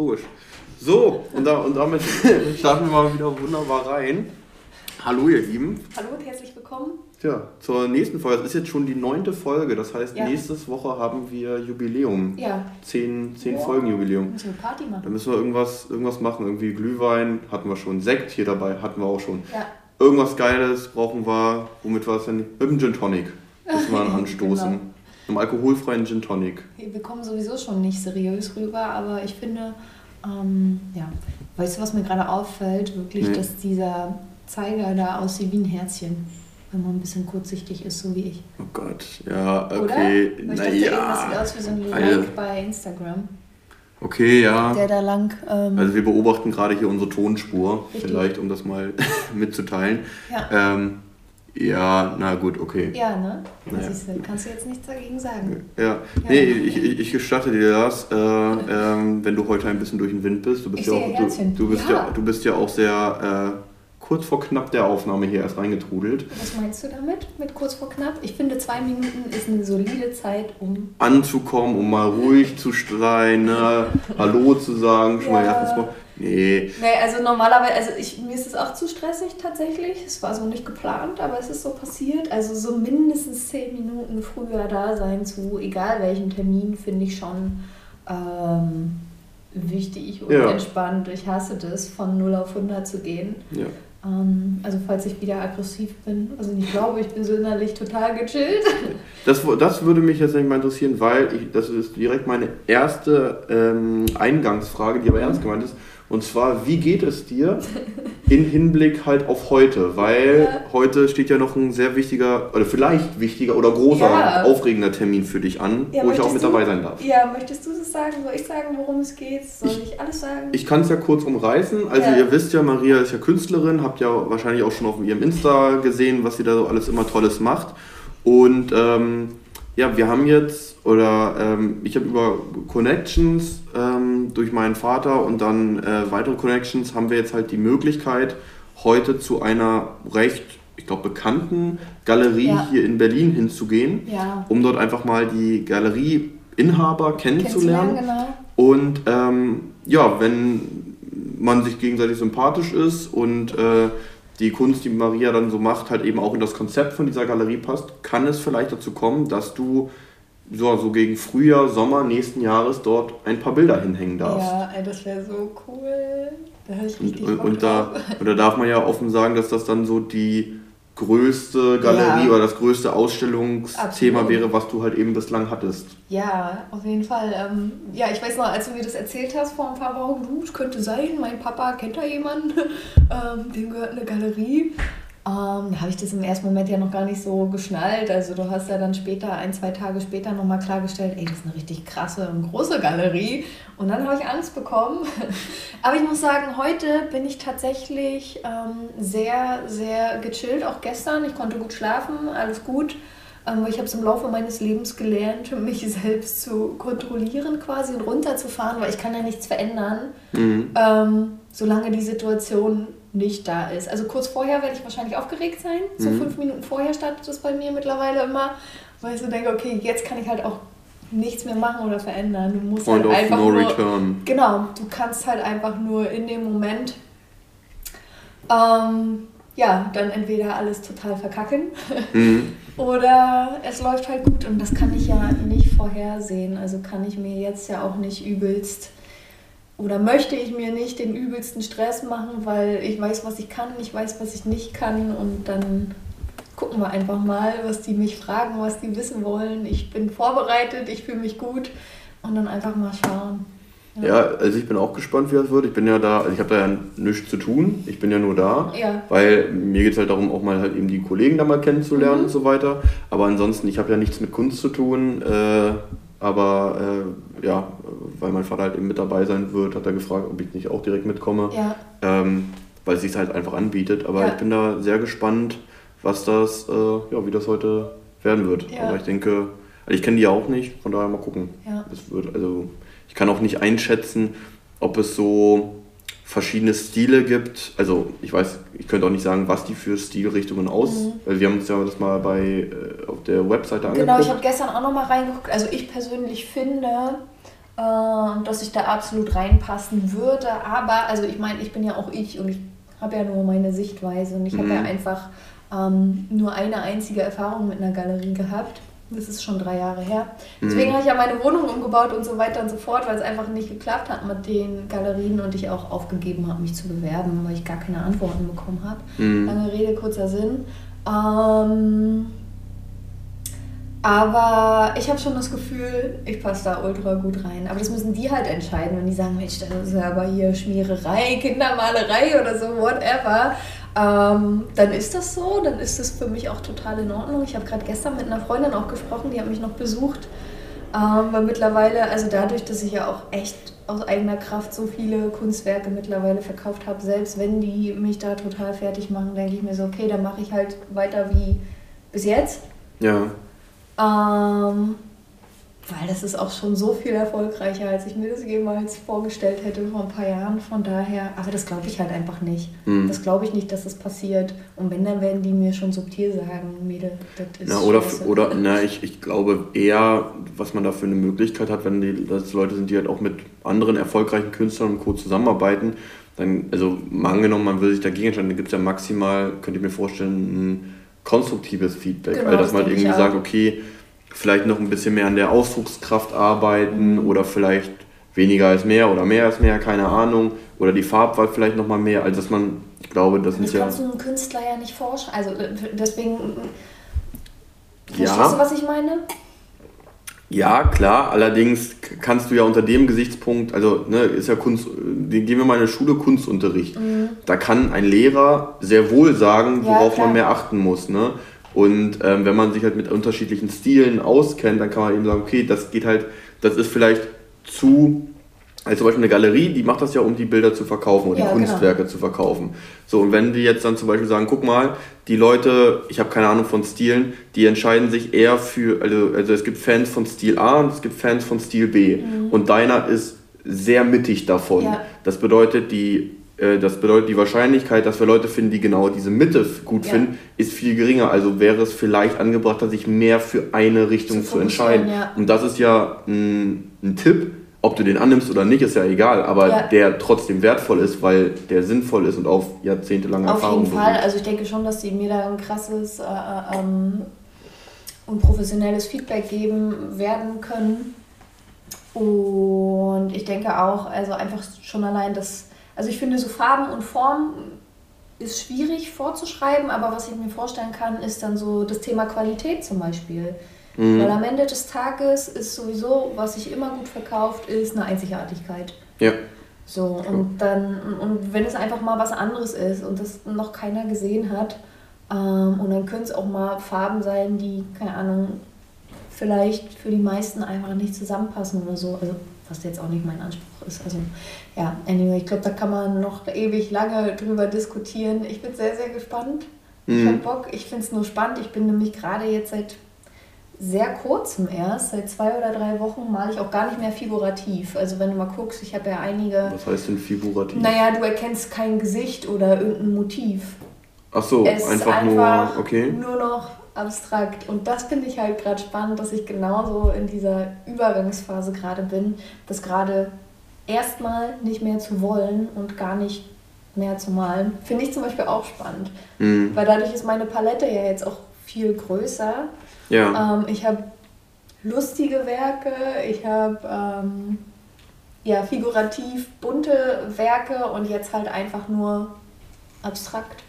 logisch. So, und, da, und damit starten wir mal wieder wunderbar rein. Hallo ihr Lieben. Hallo und herzlich willkommen. Tja, zur nächsten Folge. Das ist jetzt schon die neunte Folge. Das heißt, Ja. nächste Woche haben wir Jubiläum. Ja. Zehn, zehn Wow. Folgen Jubiläum. Müssen wir Party Da machen. müssen wir irgendwas, irgendwas machen. Irgendwie Glühwein hatten wir schon. Sekt hier dabei hatten wir auch schon. Ja. Irgendwas Geiles brauchen wir. Womit war es denn? Mit dem Gin Tonic. Müssen wir anstoßen. Genau. Einem alkoholfreien Gin Tonic. Wir kommen sowieso schon nicht seriös rüber, aber ich finde, ähm, ja, weißt du, was mir gerade auffällt? Wirklich, Nee. dass dieser Zeiger da aussieht wie ein Herzchen. Wenn man ein bisschen kurzsichtig ist, so wie ich. Oh Gott. Ja, Oder? okay. Weil ich dachte, eben, das sieht Naja. aus wie so ein. Like bei Instagram, Okay, ja. der da lang. Ähm, Also wir beobachten gerade hier unsere Tonspur, Richtig. vielleicht um das mal mitzuteilen. ja. Ähm, ja, na gut, okay. ja, ne? Naja. Siehst du, kannst du jetzt nichts dagegen sagen. Ja, nee, ich, ich, gestatte dir das, äh, ähm, wenn du heute ein bisschen durch den Wind bist. Du bist Ich ja auch, du, du bist Ja. ja. du bist ja auch sehr äh, kurz vor knapp der Aufnahme hier erst reingetrudelt. Was meinst du damit, mit kurz vor knapp? Ich finde, zwei Minuten ist eine solide Zeit, um Anzukommen, um mal ruhig zu sein, ne? Hallo zu sagen, schon mal Ja. erstens mal. Nee, Nee, also normalerweise, also ich, mir ist es auch zu stressig tatsächlich. Es war so nicht geplant, aber es ist so passiert. Also so mindestens zehn Minuten früher da sein zu, egal welchem Termin, finde ich schon ähm, wichtig und Ja. entspannt. Ich hasse das, von 0 auf 100 zu gehen. ja. Ähm, also falls ich wieder aggressiv bin, also ich glaube, ich bin so innerlich total gechillt. Das, das würde mich jetzt nicht mal interessieren, weil ich, das ist direkt meine erste ähm, Eingangsfrage, die aber ernst gemeint ist. Und zwar, wie geht es dir in Hinblick halt auf heute? Weil Ja. heute steht ja noch ein sehr wichtiger, oder vielleicht wichtiger oder großer, Ja. aufregender Termin für dich an, Ja, wo ich auch mit dabei sein darf. Ja, möchtest du das sagen? Soll ich sagen, worum es geht? Soll ich, alles sagen? Ich kann es ja kurz umreißen. Also ihr wisst ja, Maria ist ja Künstlerin, habt ja wahrscheinlich auch schon auf ihrem Insta gesehen, was sie da so alles immer Tolles macht. Und ähm, ja, wir haben jetzt, oder ähm, ich habe über Connections ähm, durch meinen Vater und dann äh, weitere Connections haben wir jetzt halt die Möglichkeit, heute zu einer recht, ich glaube, bekannten Galerie Ja. hier in Berlin hinzugehen, ja. um dort einfach mal die Galerieinhaber kennenzulernen. genau. Und ähm, ja, wenn man sich gegenseitig sympathisch ist und äh, die Kunst, die Maria dann so macht, halt eben auch in das Konzept von dieser Galerie passt, kann es vielleicht dazu kommen, dass du so, so gegen Frühjahr, Sommer nächsten Jahres dort ein paar Bilder hinhängen darfst. Ja, ey, das wäre so cool. Da ich Und, richtig und, Bock und, da, und da darf man ja offen sagen, dass das dann so die größte Galerie Ja. oder das größte Ausstellungsthema Absolut. wäre, was du halt eben bislang hattest. Ja, auf jeden Fall. Ähm, ja, ich weiß noch, als du mir das erzählt hast vor ein paar Wochen, du, es könnte sein, mein Papa kennt da jemanden, ähm, dem gehört eine Galerie. Ähm, da habe ich das im ersten Moment ja noch gar nicht so geschnallt. Also du hast ja dann später, ein, zwei Tage später nochmal klargestellt, ey, das ist eine richtig krasse und große Galerie. Und dann habe ich Angst bekommen. Aber ich muss sagen, heute bin ich tatsächlich ähm, sehr, sehr gechillt. Auch gestern, ich konnte gut schlafen, alles gut. Ähm, ich habe es im Laufe meines Lebens gelernt, mich selbst zu kontrollieren quasi und runterzufahren, weil ich kann ja nichts verändern, Mhm. ähm, solange die Situation nicht da ist. Also kurz vorher werde ich wahrscheinlich aufgeregt sein. So Mhm. fünf Minuten vorher startet das bei mir mittlerweile immer, weil ich so denke, okay, jetzt kann ich halt auch nichts mehr machen oder verändern. Du musst Point halt of einfach no nur, return. Genau, du kannst halt einfach nur in dem Moment ähm, ja, dann entweder alles total verkacken Mhm. oder es läuft halt gut und das kann ich ja nicht vorhersehen. Also kann ich mir jetzt ja auch nicht übelst oder möchte ich mir nicht den übelsten Stress machen, weil ich weiß, was ich kann, ich weiß, was ich nicht kann und dann gucken wir einfach mal, was die mich fragen, was die wissen wollen. Ich bin vorbereitet, ich fühle mich gut und dann einfach mal schauen. Ja, also ich bin auch gespannt, wie das wird. Ich bin ja da, also ich habe da ja nichts zu tun. Ich bin ja nur da. Ja. Weil mir geht es halt darum, auch mal halt eben die Kollegen da mal kennenzulernen Mhm. und so weiter. Aber ansonsten, ich habe ja nichts mit Kunst zu tun. Äh, aber äh, ja, weil mein Vater halt eben mit dabei sein wird, hat er gefragt, ob ich nicht auch direkt mitkomme. Ja, Ähm, weil es sich halt einfach anbietet. Aber Ja. ich bin da sehr gespannt, was das, äh, ja, wie das heute werden wird. Ja. Aber ich denke, also ich kenne die ja auch nicht, von daher mal gucken. ja. Es wird, also ich kann auch nicht einschätzen, ob es so verschiedene Stile gibt. Also ich weiß, ich könnte auch nicht sagen, was die für Stilrichtungen aus. Mhm. Weil wir haben uns ja das mal bei äh, auf der Webseite angeguckt. Genau, ich habe gestern auch noch mal reingeguckt. Also ich persönlich finde, äh, dass ich da absolut reinpassen würde. Aber, also ich meine, ich bin ja auch ich und ich habe ja nur meine Sichtweise und ich mhm. habe ja einfach ähm, nur eine einzige Erfahrung mit einer Galerie gehabt. Das ist schon drei Jahre her. Deswegen mhm. habe ich ja meine Wohnung umgebaut und so weiter und so fort, weil es einfach nicht geklappt hat mit den Galerien und ich auch aufgegeben habe, mich zu bewerben, weil ich gar keine Antworten bekommen habe. Mhm. Lange Rede, kurzer Sinn. Ähm, aber ich habe schon das Gefühl, ich passe da ultra gut rein. Aber das müssen die halt entscheiden, wenn die sagen, Mensch, das ist ja aber hier Schmiererei, Kindermalerei oder so, whatever. Ähm, dann ist das so, dann ist das für mich auch total in Ordnung. Ich habe gerade gestern mit einer Freundin auch gesprochen, die hat mich noch besucht. Ähm, weil mittlerweile, also dadurch, dass ich ja auch echt aus eigener Kraft so viele Kunstwerke mittlerweile verkauft habe, selbst wenn die mich da total fertig machen, denke ich mir so, okay, dann mache ich halt weiter wie bis jetzt. Ja. Ähm, weil das ist auch schon so viel erfolgreicher, als ich mir das jemals vorgestellt hätte vor ein paar Jahren. Von daher, aber das glaube ich halt einfach nicht. Mhm. Das glaube ich nicht, dass das passiert. Und wenn, dann werden die mir schon subtil sagen, Mädel, das ist na, oder, oder na, ich, ich glaube eher, was man da für eine Möglichkeit hat, wenn die das Leute sind, die halt auch mit anderen erfolgreichen Künstlern und Co. zusammenarbeiten, dann, also mal angenommen, man will sich dagegen entscheiden, dann gibt es ja maximal, könnt ihr mir vorstellen, ein konstruktives Feedback. Genau, also dass das man irgendwie sagt, okay, vielleicht noch ein bisschen mehr an der Ausdruckskraft arbeiten oder vielleicht weniger als mehr oder mehr als mehr, keine Ahnung. Oder die Farbwahl vielleicht noch mal mehr, als dass man, ich glaube, das ist ja... Das kannst du einem Künstler ja nicht vorschreiben. Also äh, deswegen... Verstehst ja. du, was ich meine? Ja, klar, allerdings kannst du ja unter dem Gesichtspunkt, also ne, ist ja Kunst, gehen wir mal in eine Schule Kunstunterricht. Mhm. Da kann ein Lehrer sehr wohl sagen, worauf ja, man mehr achten muss. Ne? Und ähm, wenn man sich halt mit unterschiedlichen Stilen auskennt, dann kann man eben sagen, okay, das geht halt, das ist vielleicht zu, also zum Beispiel eine Galerie, die macht das ja, um die Bilder zu verkaufen oder ja, die genau. Kunstwerke genau. zu verkaufen. So, und wenn die jetzt dann zum Beispiel sagen, guck mal, die Leute, ich habe keine Ahnung von Stilen, die entscheiden sich eher für, also, also es gibt Fans von Stil A und es gibt Fans von Stil B. Mhm. Und deiner ist sehr mittig davon. Ja. Das bedeutet, die äh, das bedeutet, die Wahrscheinlichkeit, dass wir Leute finden, die genau diese Mitte gut ja. finden, ist viel geringer. Also wäre es vielleicht angebrachter, sich mehr für eine Richtung zu, zu entscheiden. Ja. Und das ist ja ein, ein, Tipp. Ob du den annimmst oder nicht, ist ja egal, aber ja. der trotzdem wertvoll ist, weil der sinnvoll ist und auf jahrzehntelange auf Erfahrung. Auf jeden Fall. Also ich denke schon, dass die mir da ein krasses äh, äh, ähm, und professionelles Feedback geben werden können. Und ich denke auch, also einfach schon allein das also ich finde, so Farben und Form ist schwierig vorzuschreiben, aber was ich mir vorstellen kann, ist dann so das Thema Qualität zum Beispiel. Mhm. Weil am Ende des Tages ist sowieso, was sich immer gut verkauft, ist eine Einzigartigkeit. Ja. So, und dann, und wenn es einfach mal was anderes ist und das noch keiner gesehen hat, ähm, und dann können es auch mal Farben sein, die, keine Ahnung, vielleicht für die meisten einfach nicht zusammenpassen oder so. Also was jetzt auch nicht mein Anspruch ist. Also ja, anyway, ich glaube, da kann man noch ewig lange drüber diskutieren. Ich bin sehr, sehr gespannt. Mhm. Ich habe Bock. Ich finde es nur spannend. Ich bin nämlich gerade jetzt seit sehr kurzem erst, seit zwei oder drei Wochen male ich auch gar nicht mehr figurativ. Also wenn du mal guckst, ich habe ja einige... Was heißt denn figurativ? Naja, du erkennst kein Gesicht oder irgendein Motiv. Ach so, es einfach, einfach nur, okay. nur noch abstrakt. Und das finde ich halt gerade spannend, dass ich genauso in dieser Übergangsphase gerade bin, das gerade erstmal nicht mehr zu wollen und gar nicht mehr zu malen. Finde ich zum Beispiel auch spannend. Mhm. Weil dadurch ist meine Palette ja jetzt auch viel größer. Ja. Ähm, ich habe lustige Werke, ich habe ähm, ja, figurativ bunte Werke und jetzt halt einfach nur abstrakt.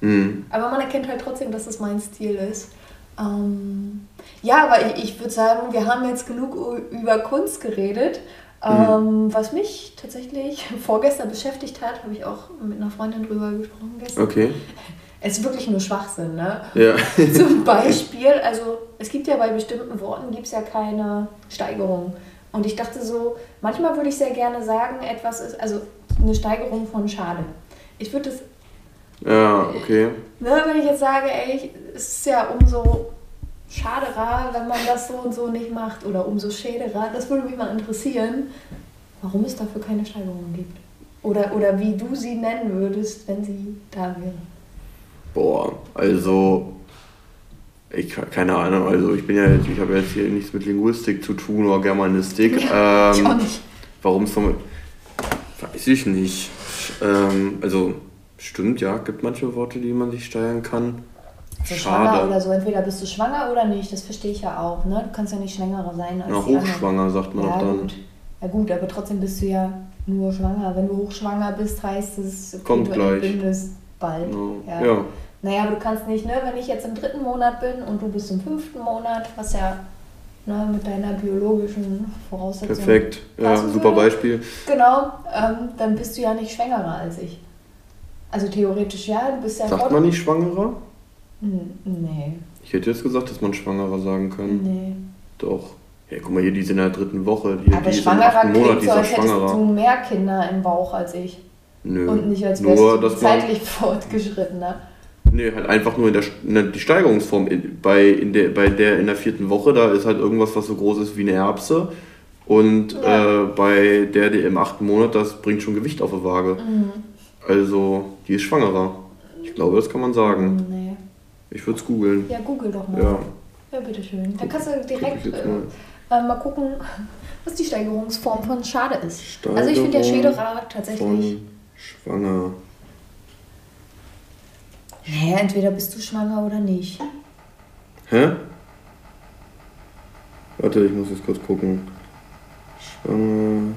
Mhm. Aber man erkennt halt trotzdem, dass es mein Stil ist. Ähm, ja, aber ich, ich würde sagen, wir haben jetzt genug über Kunst geredet. Ähm, mhm. Was mich tatsächlich vorgestern beschäftigt hat, habe ich auch mit einer Freundin drüber gesprochen gestern. Okay. Es ist wirklich nur Schwachsinn, ne? Ja. Zum Beispiel, also es gibt ja bei bestimmten Worten gibt es ja keine Steigerung. Und ich dachte so, manchmal würde ich sehr gerne sagen, etwas ist, also eine Steigerung von Schade. Ich würde das ja, okay. Ne, wenn ich jetzt sage, ey, es ist ja umso schaderer, wenn man das so und so nicht macht oder umso schäderer, das würde mich mal interessieren, warum es dafür keine Steigerung gibt. Oder, oder wie du sie nennen würdest, wenn sie da wäre. Boah, also Ich keine Ahnung, also ich bin ja jetzt, ich habe jetzt hier nichts mit Linguistik zu tun oder Germanistik. Ja, ähm, ich auch nicht. Warum es vom. Weiß ich nicht. Ähm, also stimmt, ja, gibt manche Worte, die man sich steigern kann. So Schade. schwanger oder so. Entweder bist du schwanger oder nicht, das verstehe ich ja auch. Ne? Du kannst ja nicht schwängerer sein als. Ja, hochschwanger, anderen. sagt man ja, auch dann. Gut. Ja gut, aber trotzdem bist du ja nur schwanger. Wenn du hochschwanger bist, heißt es, okay, Kommt du gleich. entbindest bald. Ja. ja. Naja, aber du kannst nicht, ne, wenn ich jetzt im dritten Monat bin und du bist im fünften Monat, was ja ne, mit deiner biologischen Voraussetzung. Perfekt, ja, super würde. Beispiel. Genau, ähm, dann bist du ja nicht schwängerer als ich. Also theoretisch ja, du bist ja. Sagt man nicht schwangerer? Nee. Ich hätte jetzt gesagt, dass man schwangerer sagen kann. Nee. Doch. Ja, guck mal hier, die sind in der dritten Woche. Die, Aber die schwangerer klingt Monat, so, als hättest du mehr Kinder im Bauch als ich. Nö. Und nicht als wärst Nur, du zeitlich fortgeschrittener. Nee, halt einfach nur in der, in der die Steigerungsform. Bei, in der, bei der in der vierten Woche, da ist halt irgendwas, was so groß ist wie eine Erbse. Und ja. äh, bei der, die im achten Monat, das bringt schon Gewicht auf die Waage. Mhm. Also, die ist schwangerer. Ich glaube, das kann man sagen. Nee. Ich würde es googeln. Ja, google doch mal. Ja, ja bitteschön. Dann kannst du direkt äh, mal. mal. gucken, was die Steigerungsform von Schade ist. Steigerung also ich finde der Schäderer tatsächlich. Von schwanger. Naja, entweder bist du schwanger oder nicht. Hä? Warte, ich muss jetzt kurz gucken. Schwanger.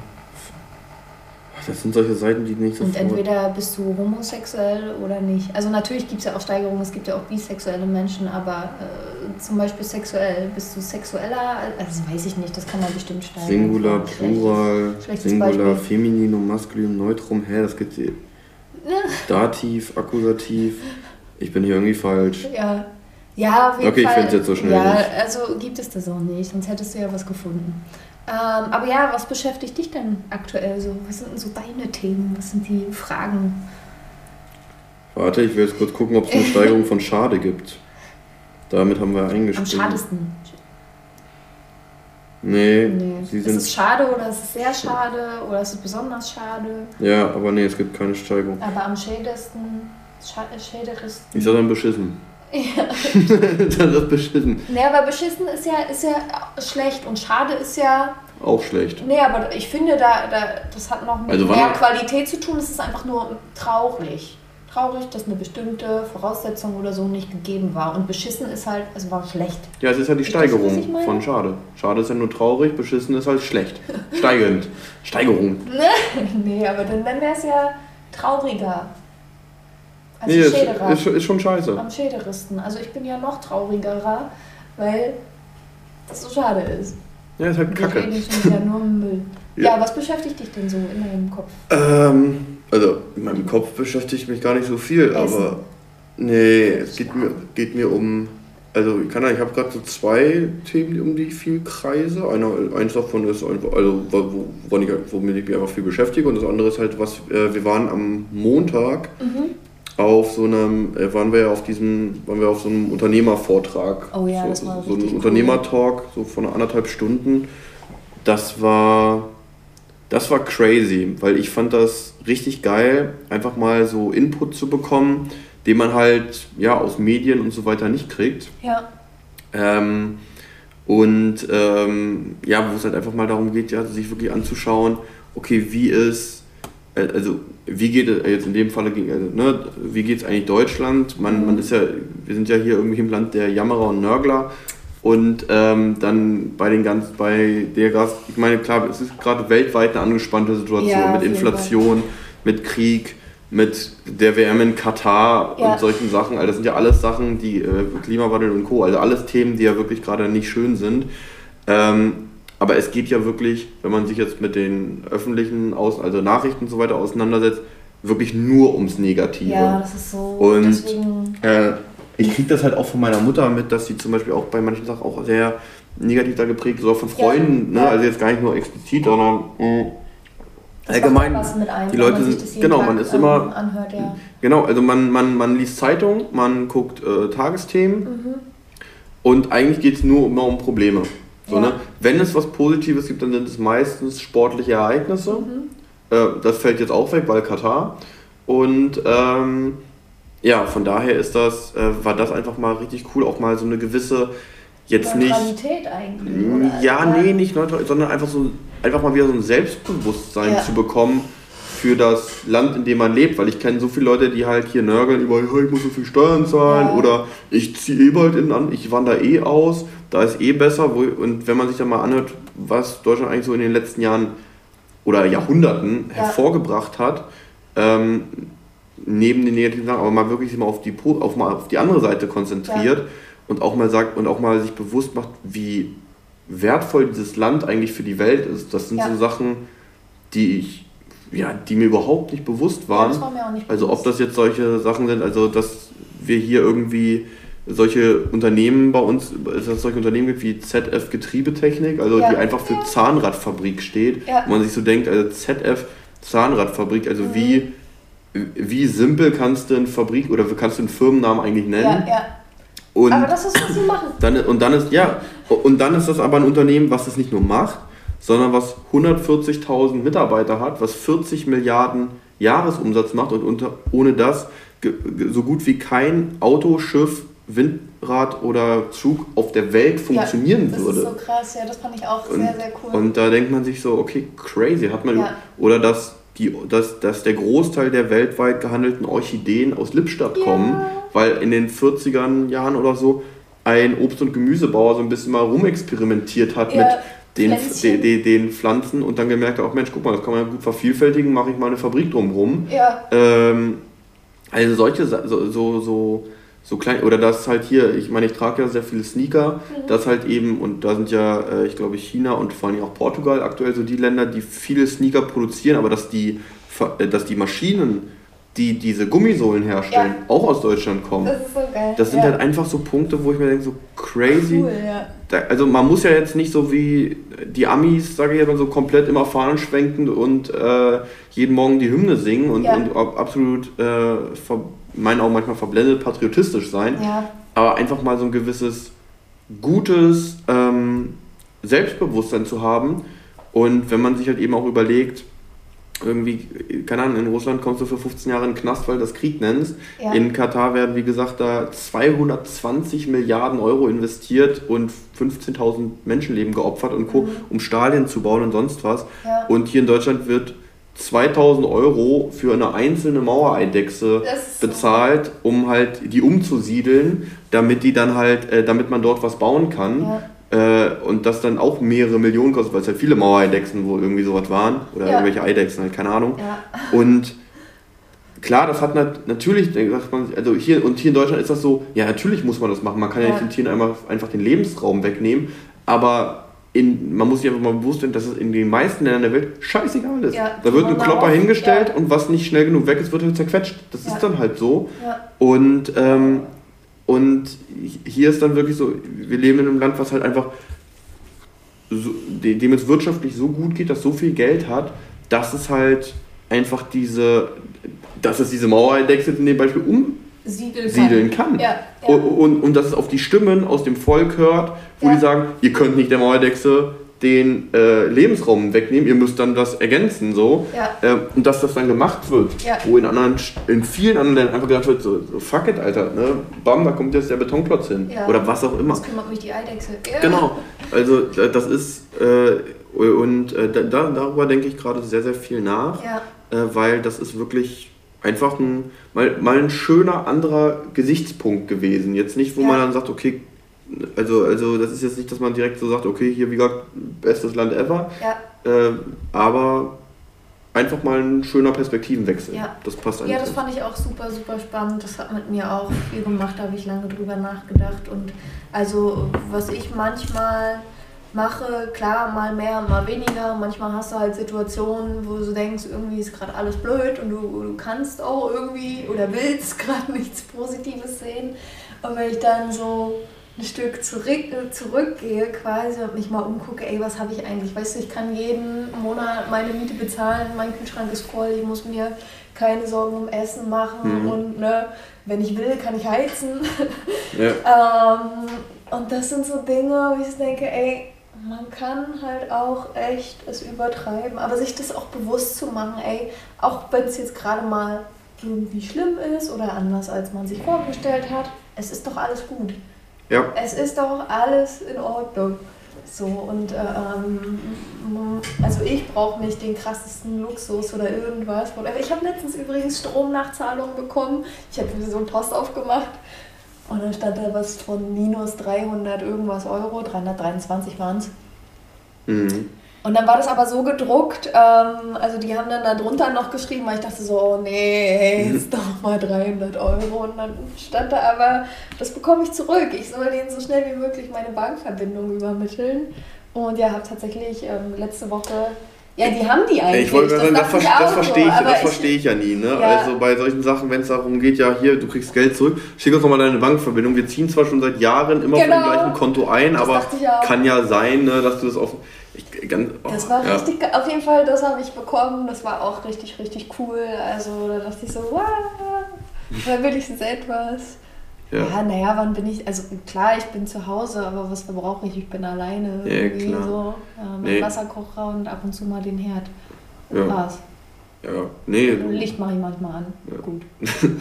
Das sind solche Seiten, die nicht so. Und entweder bist du homosexuell oder nicht. Also natürlich gibt es ja auch Steigerungen, es gibt ja auch bisexuelle Menschen, aber äh, zum Beispiel sexuell, bist du sexueller? Also weiß ich nicht, das kann man bestimmt steigern. Singular, Plural, Singular, Femininum, Maskulinum, Neutrum, hä, das geht. Dativ, Akkusativ. Ich bin hier irgendwie falsch. Ja. Ja, auf jeden okay, Fall. Ich finde es jetzt so schnell. Ja, nicht. also gibt es das auch nicht, sonst hättest du ja was gefunden. Ähm, aber ja, was beschäftigt dich denn aktuell so? Was sind denn so deine Themen? Was sind die Fragen? Warte, ich will jetzt kurz gucken, ob es eine Steigerung von Schade gibt. Damit haben wir eingespielt. Am schadesten. Nee, nee. Sie sind ist es schade oder ist es sehr schade oder ist es besonders schade? Ja, aber nee, es gibt keine Steigerung. Aber am schädesten, schäderisten. Ich sag dann beschissen. Ja. das ist beschissen. Nee, aber beschissen ist ja, ist ja schlecht und schade ist ja. Auch schlecht. Nee, aber ich finde, da, da, das hat noch mit also mehr Qualität zu tun. Es ist einfach nur traurig. Traurig, dass eine bestimmte Voraussetzung oder so nicht gegeben war. Und beschissen ist halt, also war schlecht. Ja, es ist halt die Steigerung das, von schade. Schade ist ja nur traurig, beschissen ist halt schlecht. Steigend. Steigerung. nee, aber dann, dann wäre es ja trauriger. Also nee, Schäderer. Ist, ist schon scheiße. Am Schäderisten. Also ich bin ja noch traurigerer, weil das so schade ist. Ja, ist halt kacke. Ich rede ja nur Müll. Ja. ja. was beschäftigt dich denn so in deinem Kopf? Ähm, also in meinem Kopf beschäftigt mich gar nicht so viel, Essen. aber nee, es geht mir, geht mir um, also ich kann ich habe gerade so zwei Themen, um die ich viel kreise. Einer, eins davon ist einfach, also woran ich, womit ich mich einfach viel beschäftige und das andere ist halt, was äh, wir waren am Montag mhm auf so einem, äh, waren wir ja auf diesem, waren wir auf so einem Unternehmervortrag. Oh ja, so, das war So ein Unternehmertalk, so von anderthalb Stunden. Das war, das war crazy, weil ich fand das richtig geil, einfach mal so Input zu bekommen, den man halt ja aus Medien und so weiter nicht kriegt. Ja. Ähm, und ähm, ja, wo es halt einfach mal darum geht, ja, sich wirklich anzuschauen, okay, wie ist äh, also wie geht es jetzt in dem Falle, also, ne, wie geht es eigentlich Deutschland? Man, man ist ja, wir sind ja hier irgendwie im Land der Jammerer und Nörgler und ähm, dann bei den ganz, bei der Gas, ich meine klar, es ist gerade weltweit eine angespannte Situation ja, mit Inflation, mit Krieg, mit der WM in Katar ja. und solchen Sachen. Also das sind ja alles Sachen, die äh, Klimawandel und Co. Also alles Themen, die ja wirklich gerade nicht schön sind. Ähm, aber es geht ja wirklich, wenn man sich jetzt mit den öffentlichen, Aus also Nachrichten und so weiter auseinandersetzt, wirklich nur ums Negative. Ja, das ist so. Und äh, ich kriege das halt auch von meiner Mutter mit, dass sie zum Beispiel auch bei manchen Sachen auch sehr negativ da geprägt ist, auch von Freunden, ja. ne? also jetzt gar nicht nur explizit, sondern mh, allgemein. Einem, die Leute sind, genau, Tag, man ist immer, ähm, anhört, ja. genau, also man, man, man liest Zeitung, man guckt äh, Tagesthemen mhm. und eigentlich geht es nur immer um Probleme. So, ja. ne? Wenn es was Positives gibt, dann sind es meistens sportliche Ereignisse. Mhm. Äh, das fällt jetzt auch weg, weil Katar. Und ähm, ja, von daher ist das, äh, war das einfach mal richtig cool, auch mal so eine gewisse, jetzt Neutralität nicht. eigentlich. Oder? Ja, nee, nicht neutral, sondern einfach so einfach mal wieder so ein Selbstbewusstsein Ja. zu bekommen für das Land, in dem man lebt, weil ich kenne so viele Leute, die halt hier nörgeln über, "Ja, ich muss so viel Steuern zahlen Ja. oder ich ziehe eh bald in an, ich wandere eh aus, da ist eh besser. Wo, und wenn man sich dann mal anhört, was Deutschland eigentlich so in den letzten Jahren oder Jahrhunderten Ja. hervorgebracht hat, ähm, neben den negativen Sachen, aber mal wirklich sich mal auf die, auf mal auf die andere Seite konzentriert und auch mal sagt und auch mal sich bewusst macht, wie wertvoll dieses Land eigentlich für die Welt ist. Das sind Ja. so Sachen, die ich, ja, die mir überhaupt nicht bewusst Ja, waren. das war nicht Also ob das jetzt solche Sachen sind, also dass wir hier irgendwie solche Unternehmen bei uns, dass es solche Unternehmen gibt wie ZF Getriebetechnik, also Ja. die einfach für. Zahnradfabrik steht, Ja. wo man sich so denkt, also ZF Zahnradfabrik, also Mhm. wie, wie simpel kannst du eine Fabrik oder kannst du einen Firmennamen eigentlich nennen? Ja, ja. Und Aber das ist, was sie machen. dann, und dann ist, ja, und dann ist das aber ein Unternehmen, was das nicht nur macht, sondern was 140.000 Mitarbeiter hat, was 40 Milliarden Jahresumsatz macht und unter, ohne das so gut wie kein Auto, Schiff, Windrad oder Zug auf der Welt funktionieren ja, das würde. ist so krass, ja, das fand ich auch Und, sehr, sehr cool. und da denkt man sich so, okay, crazy, hat man Ja. oder dass die, dass, dass der Großteil der weltweit gehandelten Orchideen aus Lippstadt Ja. kommen, weil in den 40er Jahren oder so ein Obst- und Gemüsebauer so ein bisschen mal rumexperimentiert hat mit den, Pflänzchen. den, den Pflanzen und dann gemerkt hat, auch Mensch, guck mal, das kann man ja gut vervielfältigen, mache ich mal eine Fabrik drumherum. ja, Ähm, also solche so, so, so, so klein, oder das halt hier, ich meine, ich trage ja sehr viele Sneaker, Mhm. das halt eben, und da sind ja, äh, ich glaube, China und vor allem auch Portugal aktuell so die Länder, die viele Sneaker produzieren, aber dass die, äh, dass die Maschinen, die diese Gummisohlen herstellen, auch aus Deutschland kommen. das ist so geil. Das sind ja. halt einfach so Punkte, wo ich mir denke, so crazy. Cool, ja. Da, also man muss ja jetzt nicht so wie die Amis, sage ich jetzt mal so, komplett immer Fahnen schwenkend und äh, jeden Morgen die Hymne singen und, Ja. und ab- absolut, äh, ver, meinen auch manchmal verblendet patriotistisch sein, Ja, aber einfach mal so ein gewisses gutes ähm, Selbstbewusstsein zu haben und wenn man sich halt eben auch überlegt, irgendwie, keine Ahnung, in Russland kommst du für 15 Jahre in den Knast, weil du das Krieg nennst. ja. In Katar werden, wie gesagt, da 220 Milliarden Euro investiert und 15.000 Menschenleben geopfert und Co., Mhm. um Stadien zu bauen und sonst was. ja. Und hier in Deutschland wird 2000 Euro für eine einzelne Mauereidechse so- bezahlt, um halt die umzusiedeln, damit die dann halt, äh, damit man dort was bauen kann. Ja. Äh, und das dann auch mehrere Millionen kostet, weil es halt viele Mauereidechsen wohl irgendwie sowas waren. Oder Ja. irgendwelche Eidechsen, halt, keine Ahnung. Ja, Und klar, das hat nat natürlich, sagt man, also hier und hier in Deutschland ist das so, ja, natürlich muss man das machen. Man kann ja, nicht den Tieren einmal einfach den Lebensraum wegnehmen, aber in, man muss sich einfach mal bewusst werden, dass es in den meisten Ländern der Welt scheißegal ist. Ja, da wird ein Klopper auch- hingestellt ja. und was nicht schnell genug weg ist, wird halt zerquetscht. Das Ja. ist dann halt so. Und, ähm, und hier ist dann wirklich so, wir leben in einem Land, was halt einfach, so, de- dem es wirtschaftlich so gut geht, das so viel Geld hat, dass es halt einfach diese, dass es diese Mauereidechse in dem Beispiel siedeln kann. umsiedeln kann. Ja, ja. Und, und, und dass es auf die Stimmen aus dem Volk hört, wo Ja. die sagen, ihr könnt nicht der Mauerdechse den äh, Lebensraum wegnehmen, ihr müsst dann das ergänzen so. Ähm, und dass das dann gemacht wird, wo in anderen, in vielen anderen Ländern einfach gedacht wird, so, fuck it, Alter, ne? Bam, da kommt jetzt der Betonklotz hin. Oder was auch immer. Das kümmert mich die Eidechse. Genau. Also das ist äh, und äh, da, da- darüber denke ich gerade sehr, sehr viel nach, Ja, äh, weil das ist wirklich einfach ein, mal, mal ein schöner anderer Gesichtspunkt gewesen. Jetzt nicht, wo Ja. man dann sagt, okay, also, also das ist jetzt nicht, dass man direkt so sagt, okay, hier wie gesagt, bestes Land ever, ja. äh, aber einfach mal ein schöner Perspektivenwechsel. Ja. Das passt eigentlich. Ja, das fand ich auch super, super spannend. Das hat mit mir auch viel gemacht, da habe ich lange drüber nachgedacht. Und also, was ich manchmal mache, klar, mal mehr, mal weniger. Manchmal hast du halt Situationen, wo du denkst, irgendwie ist gerade alles blöd und du, du kannst auch irgendwie oder willst gerade nichts Positives sehen. Und wenn ich dann so ein Stück zurück, zurückgehe quasi und mich mal umgucke, ey, was habe ich eigentlich? Weißt du, ich kann jeden Monat meine Miete bezahlen, mein Kühlschrank ist voll, ich muss mir keine Sorgen um Essen machen Mhm. und ne, wenn ich will, kann ich heizen. Ja. ähm, und das sind so Dinge, wo ich denke, ey, man kann halt auch echt es übertreiben, aber sich das auch bewusst zu machen, ey, auch wenn es jetzt gerade mal irgendwie schlimm ist oder anders als man sich vorgestellt hat. Es ist doch alles gut. Ja. Es ist doch alles in Ordnung. So, und äh, ähm, also ich brauche nicht den krassesten Luxus oder irgendwas. Ich habe letztens übrigens Stromnachzahlung bekommen. Ich habe so einen Post aufgemacht und dann stand da was von minus 300 irgendwas Euro, 323 waren es. Mhm. Und dann war das aber so gedruckt, ähm, also die haben dann da drunter noch geschrieben, weil ich dachte so, oh nee, mhm. jetzt doch mal 300 Euro. Und dann stand da aber, das bekomme ich zurück. Ich soll denen so schnell wie möglich meine Bankverbindung übermitteln. Und ja, habe tatsächlich ähm, letzte Woche ja, die haben die eigentlich. Ich wollte sagen, das, das, das verstehe ich, das verstehe ich ja nie. Ne? Ja. Also bei solchen Sachen, wenn es darum geht, ja hier, du kriegst Geld zurück, schick uns nochmal deine Bankverbindung. Wir ziehen zwar schon seit Jahren immer genau. genau. gleichen Konto ein, das aber kann ja sein, ne, dass du das auf ich, ganz, oh, das war ja. richtig, auf jeden Fall, das habe ich bekommen. Das war auch richtig, richtig cool. Also da dachte ich so, wow, da will ich jetzt etwas. Ja, ja naja, wann bin ich, also klar, ich bin zu Hause, aber was brauche ich? Ich bin alleine. Ja, irgendwie klar. so. Äh, mit nee. Wasserkocher und ab und zu mal den Herd. Ja. War's. Ja, nee. Licht mache ich manchmal an. Ja. Gut.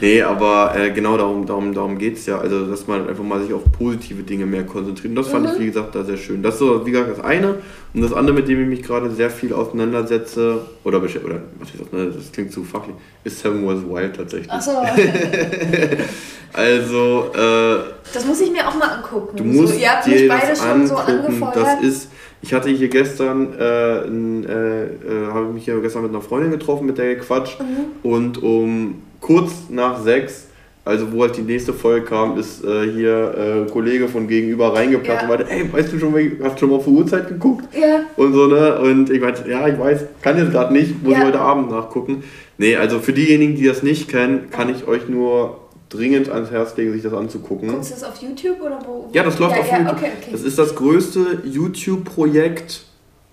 nee, aber äh, genau darum, darum, darum geht es ja. Also, dass man einfach mal sich auf positive Dinge mehr konzentriert. Und das fand mhm. ich, wie gesagt, da sehr schön. Das ist so, wie gesagt, das eine. Und das andere, mit dem ich mich gerade sehr viel auseinandersetze, oder, oder was ist das, das klingt zu fachlich, ist Seven Wars Wild tatsächlich. Achso. also. Äh, das muss ich mir auch mal angucken. Du musst so, ihr habt mich beide schon so angefeuert. Das ist ich hatte hier gestern, äh, äh, äh, habe mich hier gestern mit einer Freundin getroffen, mit der gequatscht. Mhm. Und um kurz nach sechs, also wo halt die nächste Folge kam, ist äh, hier ein äh, Kollege von gegenüber reingeplatzt ja. und meinte, ey, weißt du schon, hast du schon mal auf die Uhrzeit geguckt? Ja. Und so, ne? Und ich meinte, ja, ich weiß, kann jetzt gerade nicht, muss ja. heute Abend nachgucken. Nee, also für diejenigen, die das nicht kennen, kann ich euch nur dringend ans Herz legen, sich das anzugucken. Guckst du das auf YouTube oder wo? Ja, das läuft ja, auf ja, YouTube. Okay, okay. Das ist das größte YouTube-Projekt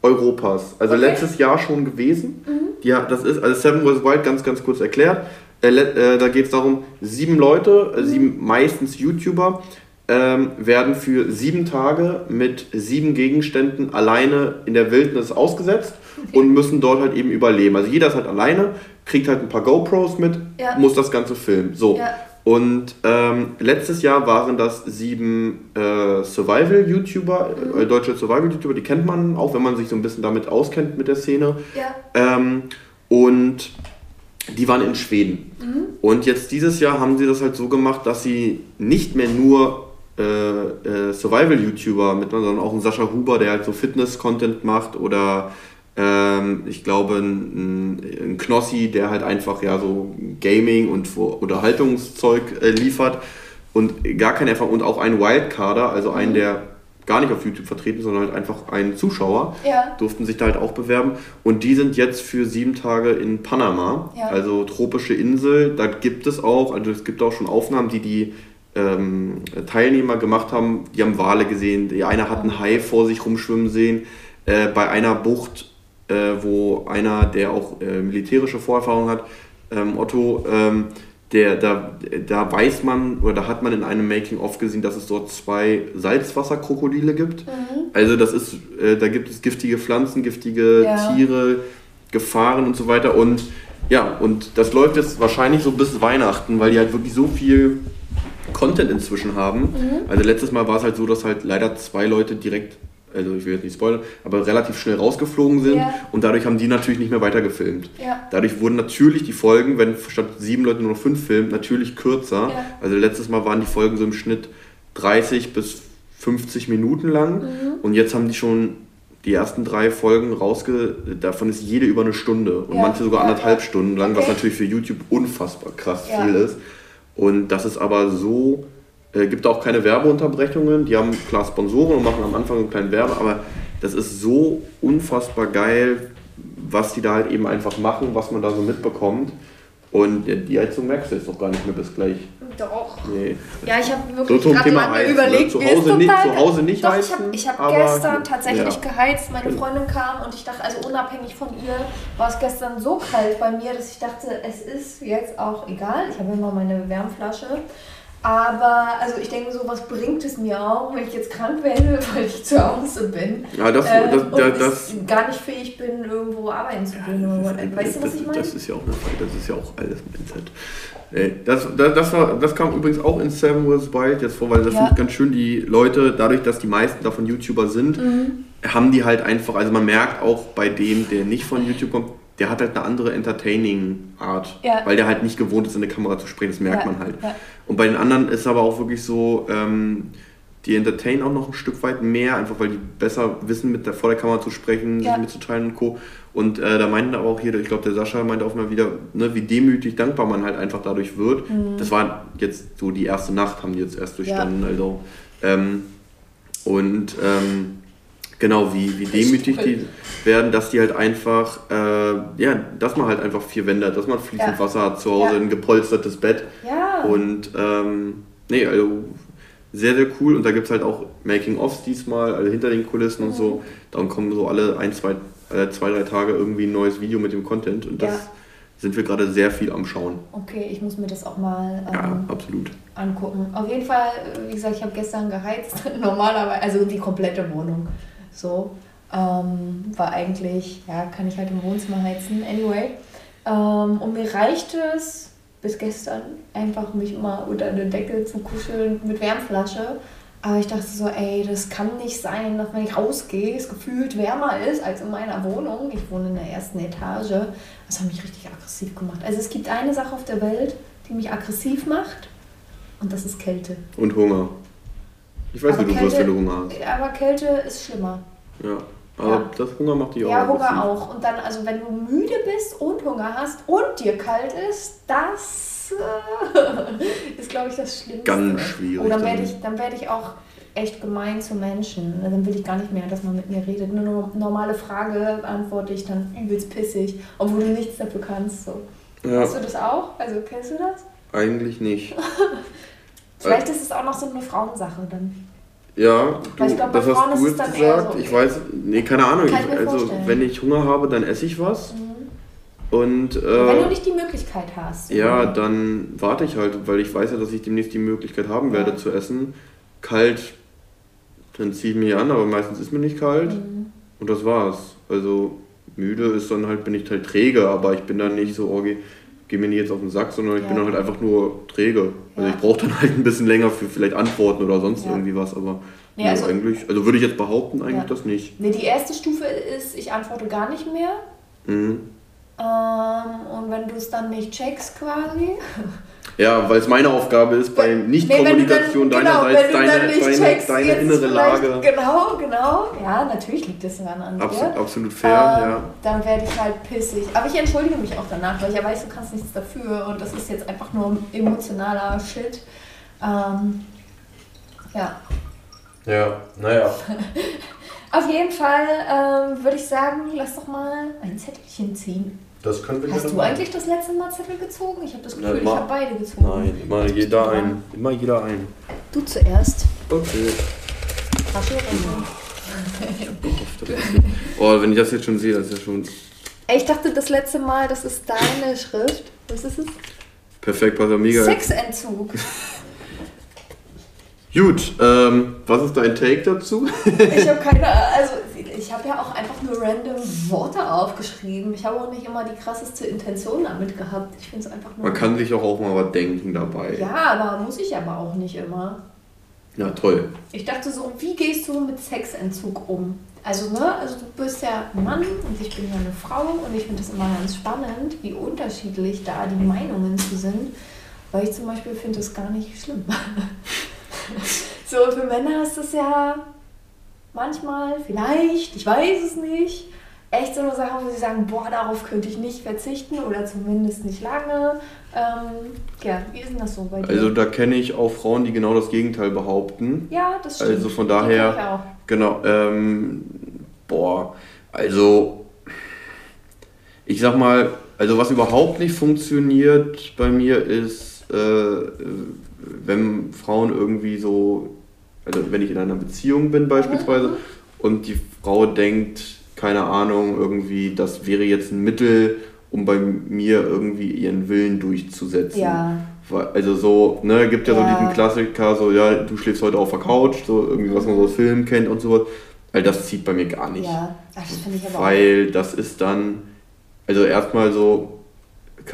Europas. Also okay. letztes Jahr schon gewesen. Mhm. Ja, das ist, also Seven Wars Wild ganz, ganz kurz erklärt. Äh, äh, da geht es darum, sieben Leute, äh, mhm. sieben meistens YouTuber, ähm, werden für sieben Tage mit sieben Gegenständen alleine in der Wildnis ausgesetzt und müssen dort halt eben überleben. Also jeder ist halt alleine, kriegt halt ein paar GoPros mit, ja. muss das Ganze filmen. So. Ja. Und ähm, letztes Jahr waren das sieben äh, Survival-YouTuber, mhm. äh, deutsche Survival-YouTuber, die kennt man auch, wenn man sich so ein bisschen damit auskennt mit der Szene. Ja. Ähm, und die waren in Schweden. Mhm. Und jetzt dieses Jahr haben sie das halt so gemacht, dass sie nicht mehr nur äh, äh Survival-YouTuber mit, sondern auch einen Sascha Huber, der halt so Fitness-Content macht oder ähm, ich glaube, ein, ein, Knossi, der halt einfach ja so Gaming und Unterhaltungszeug äh, liefert und gar keine Erfahrung und auch ein Wildcarder, also einen, mhm. der gar nicht auf YouTube vertreten, sondern halt einfach ein Zuschauer, ja. durften sich da halt auch bewerben. Und die sind jetzt für sieben Tage in Panama, ja. also tropische Insel. Da gibt es auch, also es gibt auch schon Aufnahmen, die die ähm, Teilnehmer gemacht haben. Die haben Wale gesehen, die eine hat einen Hai vor sich rumschwimmen sehen. Äh, bei einer Bucht wo einer, der auch äh, militärische Vorerfahrung hat, ähm, Otto, ähm, der, da, da weiß man oder da hat man in einem Making-of gesehen, dass es dort zwei Salzwasserkrokodile gibt. Mhm. Also das ist, äh, da gibt es giftige Pflanzen, giftige ja. Tiere, Gefahren und so weiter. Und ja, und das läuft jetzt wahrscheinlich so bis Weihnachten, weil die halt wirklich so viel Content inzwischen haben. Mhm. Also letztes Mal war es halt so, dass halt leider zwei Leute direkt also ich will jetzt nicht spoilern, aber relativ schnell rausgeflogen sind ja. und dadurch haben die natürlich nicht mehr weitergefilmt. Ja. Dadurch wurden natürlich die Folgen, wenn statt sieben Leute nur noch fünf filmen, natürlich kürzer. Ja. Also letztes Mal waren die Folgen so im Schnitt 30 bis 50 Minuten lang mhm. und jetzt haben die schon die ersten drei Folgen rausge... Davon ist jede über eine Stunde und manche sogar anderthalb Stunden lang, okay. was natürlich für YouTube unfassbar krass viel ist. Und das ist aber so äh, gibt auch keine Werbeunterbrechungen. Die haben klar Sponsoren und machen am Anfang einen kleinen Werbe, aber das ist so unfassbar geil, was die da halt eben einfach machen, was man da so mitbekommt. Und die Heizung merkst du jetzt noch gar nicht mehr bis gleich. Doch. Nee. Ja, ich habe wirklich so gerade lange heizen, überlegt, ne? zu, Hause nicht, zu Hause nicht Doch, heizen. Ich habe hab gestern tatsächlich ja. geheizt. Meine Freundin kam und ich dachte, also unabhängig von ihr, war es gestern so kalt bei mir, dass ich dachte, es ist jetzt auch egal. Ich habe immer meine Wärmflasche. Aber also ich denke so, was bringt es mir auch, wenn ich jetzt krank werde, weil ich zu Hause bin. Ja, das, äh, das, und das, das, ich gar nicht fähig bin, irgendwo arbeiten zu gehen. oder what. weißt du, was ich meine? Das ist ja auch eine Frage, das ist ja auch alles Mindset. Äh, Das, das, das, war, das kam übrigens auch in Seven Wars Wild jetzt vor, weil das Ja. finde ich ganz schön, die Leute, dadurch, dass die meisten davon YouTuber sind, Mhm. haben die halt einfach, also man merkt auch bei dem, der nicht von YouTube kommt, der hat halt eine andere Entertaining-Art, Ja. weil der halt nicht gewohnt ist, in eine Kamera zu sprechen, das merkt Ja, man halt. ja. Und bei den anderen ist aber auch wirklich so, ähm, die entertainen auch noch ein Stück weit mehr, einfach weil die besser wissen, mit der, vor der Kamera zu sprechen, sich mitzuteilen und Co. Und äh, da meinten aber auch hier, ich glaube, der Sascha meinte auch mal wieder, ne, wie demütig dankbar man halt einfach dadurch wird. Das war jetzt so die erste Nacht, haben die jetzt erst durchstanden. Also, ähm, und ähm, genau, wie, wie demütig die werden, dass die halt einfach, äh, ja, dass man halt einfach vier Wände hat, dass man fließend Ja. Wasser hat zu Hause, Ja. ein gepolstertes Bett. Ja. Und ähm, nee, also sehr, sehr cool. Und da gibt es halt auch Making-ofs diesmal, also hinter den Kulissen und Mhm. so. Dann kommen so alle ein, zwei, äh, zwei, drei Tage irgendwie ein neues Video mit dem Content. Und das Ja. sind wir gerade sehr viel am Schauen. Okay, ich muss mir das auch mal ähm, Ja, absolut. angucken. Auf jeden Fall, äh, wie gesagt, ich habe gestern geheizt. Normalerweise, also die komplette Wohnung. So. Ähm, war eigentlich, ja, kann ich halt im Wohnzimmer heizen. Anyway. Ähm, und mir reicht es bis gestern einfach mich immer unter eine Decke zu kuscheln mit Wärmflasche. Aber ich dachte so, ey, das kann nicht sein, dass wenn ich rausgehe, es gefühlt wärmer ist als in meiner Wohnung. Ich wohne in der ersten Etage. Das hat mich richtig aggressiv gemacht. Also es gibt eine Sache auf der Welt, die mich aggressiv macht. Und das ist Kälte. Und Hunger. Ich weiß, Aber wie du Kälte- du Hunger hast. Aber Kälte ist schlimmer. Ja. Aber Ja. das Hunger macht dich auch. Ja, Hunger auch. Und dann, also wenn du müde bist und Hunger hast und dir kalt ist, das äh, ist, glaube ich, das Schlimmste. Ganz schwierig Oh, dann werde ich, dann werd ich auch echt gemein zu Menschen. Dann will ich gar nicht mehr, dass man mit mir redet. Eine no- normale Frage beantworte ich dann übelst pissig, obwohl du nichts dafür kannst. So. Ja, Hast du das auch? Also kennst du das? eigentlich nicht. Vielleicht ist es auch noch so eine Frauensache dann. Ja, du, glaub, das hast du jetzt gesagt. so- Ich weiß, nee, keine Ahnung. Ich, also, vorstellen. wenn ich Hunger habe, dann esse ich was. Und äh, Wenn du nicht die Möglichkeit hast. ja, dann warte ich halt, weil ich weiß ja, dass ich demnächst die Möglichkeit haben werde Ja. zu essen. Kalt, dann ziehe ich mich an, aber meistens ist mir nicht kalt. Mhm. Und das war's. Also müde ist dann halt, bin ich halt träge, aber ich bin dann nicht so, oh, geh, geh mir nicht jetzt auf den Sack, sondern ich Ja. bin dann halt einfach nur träge. Also Ja. ich brauche dann halt ein bisschen länger für vielleicht Antworten oder sonst Ja. irgendwie was, aber Nee, also- eigentlich, also würde ich jetzt behaupten, eigentlich das nicht. Nee, die erste Stufe ist, ich antworte gar nicht mehr. Mhm. Ähm, und wenn du es dann nicht checkst quasi. Ja, weil es meine Aufgabe ist, bei Nicht-Kommunikation Nee, dann- deinerseits genau, wenn du dann deine, nicht deine, checkst, deine jetzt innere vielleicht- Lage. Genau, genau. Ja, natürlich liegt es daran an dir. Absolut, absolut fair, Ähm, ja. Dann werde ich halt pissig. Aber ich entschuldige mich auch danach, weil ich ja weiß, du kannst nichts dafür und das ist jetzt einfach nur emotionaler Shit. Ähm, ja. Ja, naja. Auf jeden Fall ähm, würde ich sagen, lass doch mal ein Zettelchen ziehen. Das können wir Hast du machen. eigentlich das letzte Mal Zettel gezogen? Ich habe das Na, Gefühl, ich immer. habe beide gezogen. Nein, immer jeder ein. Immer jeder ein. Du zuerst. Okay. Tasche runter. Oh, wenn ich das jetzt schon sehe, das ist ja schon Ey, ich dachte das letzte Mal, das ist deine Schrift. Was ist es? perfekt, passt ja mega. Sexentzug. Gut, ähm, was ist dein Take dazu? Ich habe keine, also ich habe ja auch einfach nur random Worte aufgeschrieben. Ich habe auch nicht immer die krasseste Intention damit gehabt. Ich finde es einfach nur. Man kann sich auch, auch mal was denken dabei. Ja, aber muss ich aber auch nicht immer. Ja, toll. Ich dachte so, wie gehst du mit Sexentzug um? Also, ne, also du bist ja ein Mann und ich bin ja eine Frau und ich finde es immer ganz spannend, wie unterschiedlich da die Meinungen zu sind. Weil ich zum Beispiel finde es gar nicht schlimm. so, für Männer ist das ja manchmal, vielleicht, ich weiß es nicht, echt so eine Sache, wo sie sagen, boah, darauf könnte ich nicht verzichten oder zumindest nicht lange. Ähm, ja, wie ist denn das so bei dir? Also da kenne ich auch Frauen, die genau das Gegenteil behaupten. ja, das stimmt. Also von daher, ich auch. genau, ähm, boah, also ich sag mal, also was überhaupt nicht funktioniert bei mir ist, äh, wenn Frauen irgendwie so, also wenn ich in einer Beziehung bin beispielsweise Mhm. und die Frau denkt, keine Ahnung, irgendwie, das wäre jetzt ein Mittel, um bei mir irgendwie ihren Willen durchzusetzen. Ja. Also so, ne, gibt ja, ja, so diesen Klassiker, so, ja, du schläfst heute auf der Couch, so irgendwie, was man so aus Filmen kennt und sowas. Weil das zieht bei mir gar nicht. Ja, Ach, das finde ich aber Weil auch. das ist dann, also erstmal so, äh,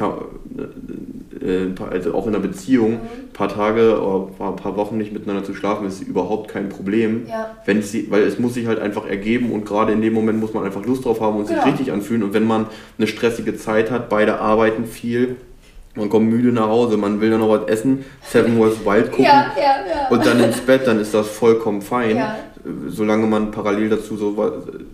also auch in einer Beziehung, mhm. ein paar Tage oder ein paar Wochen nicht miteinander zu schlafen, ist überhaupt kein Problem. Ja. Wenn sie, weil es muss sich halt einfach ergeben und gerade in dem Moment muss man einfach Lust drauf haben und sich ja. Genau. richtig anfühlen. Und wenn man eine stressige Zeit hat, beide arbeiten viel, man kommt müde nach Hause, man will dann noch was essen, Seven Wars Wild gucken ja. und dann ins Bett, dann ist das vollkommen fein. Solange man parallel dazu so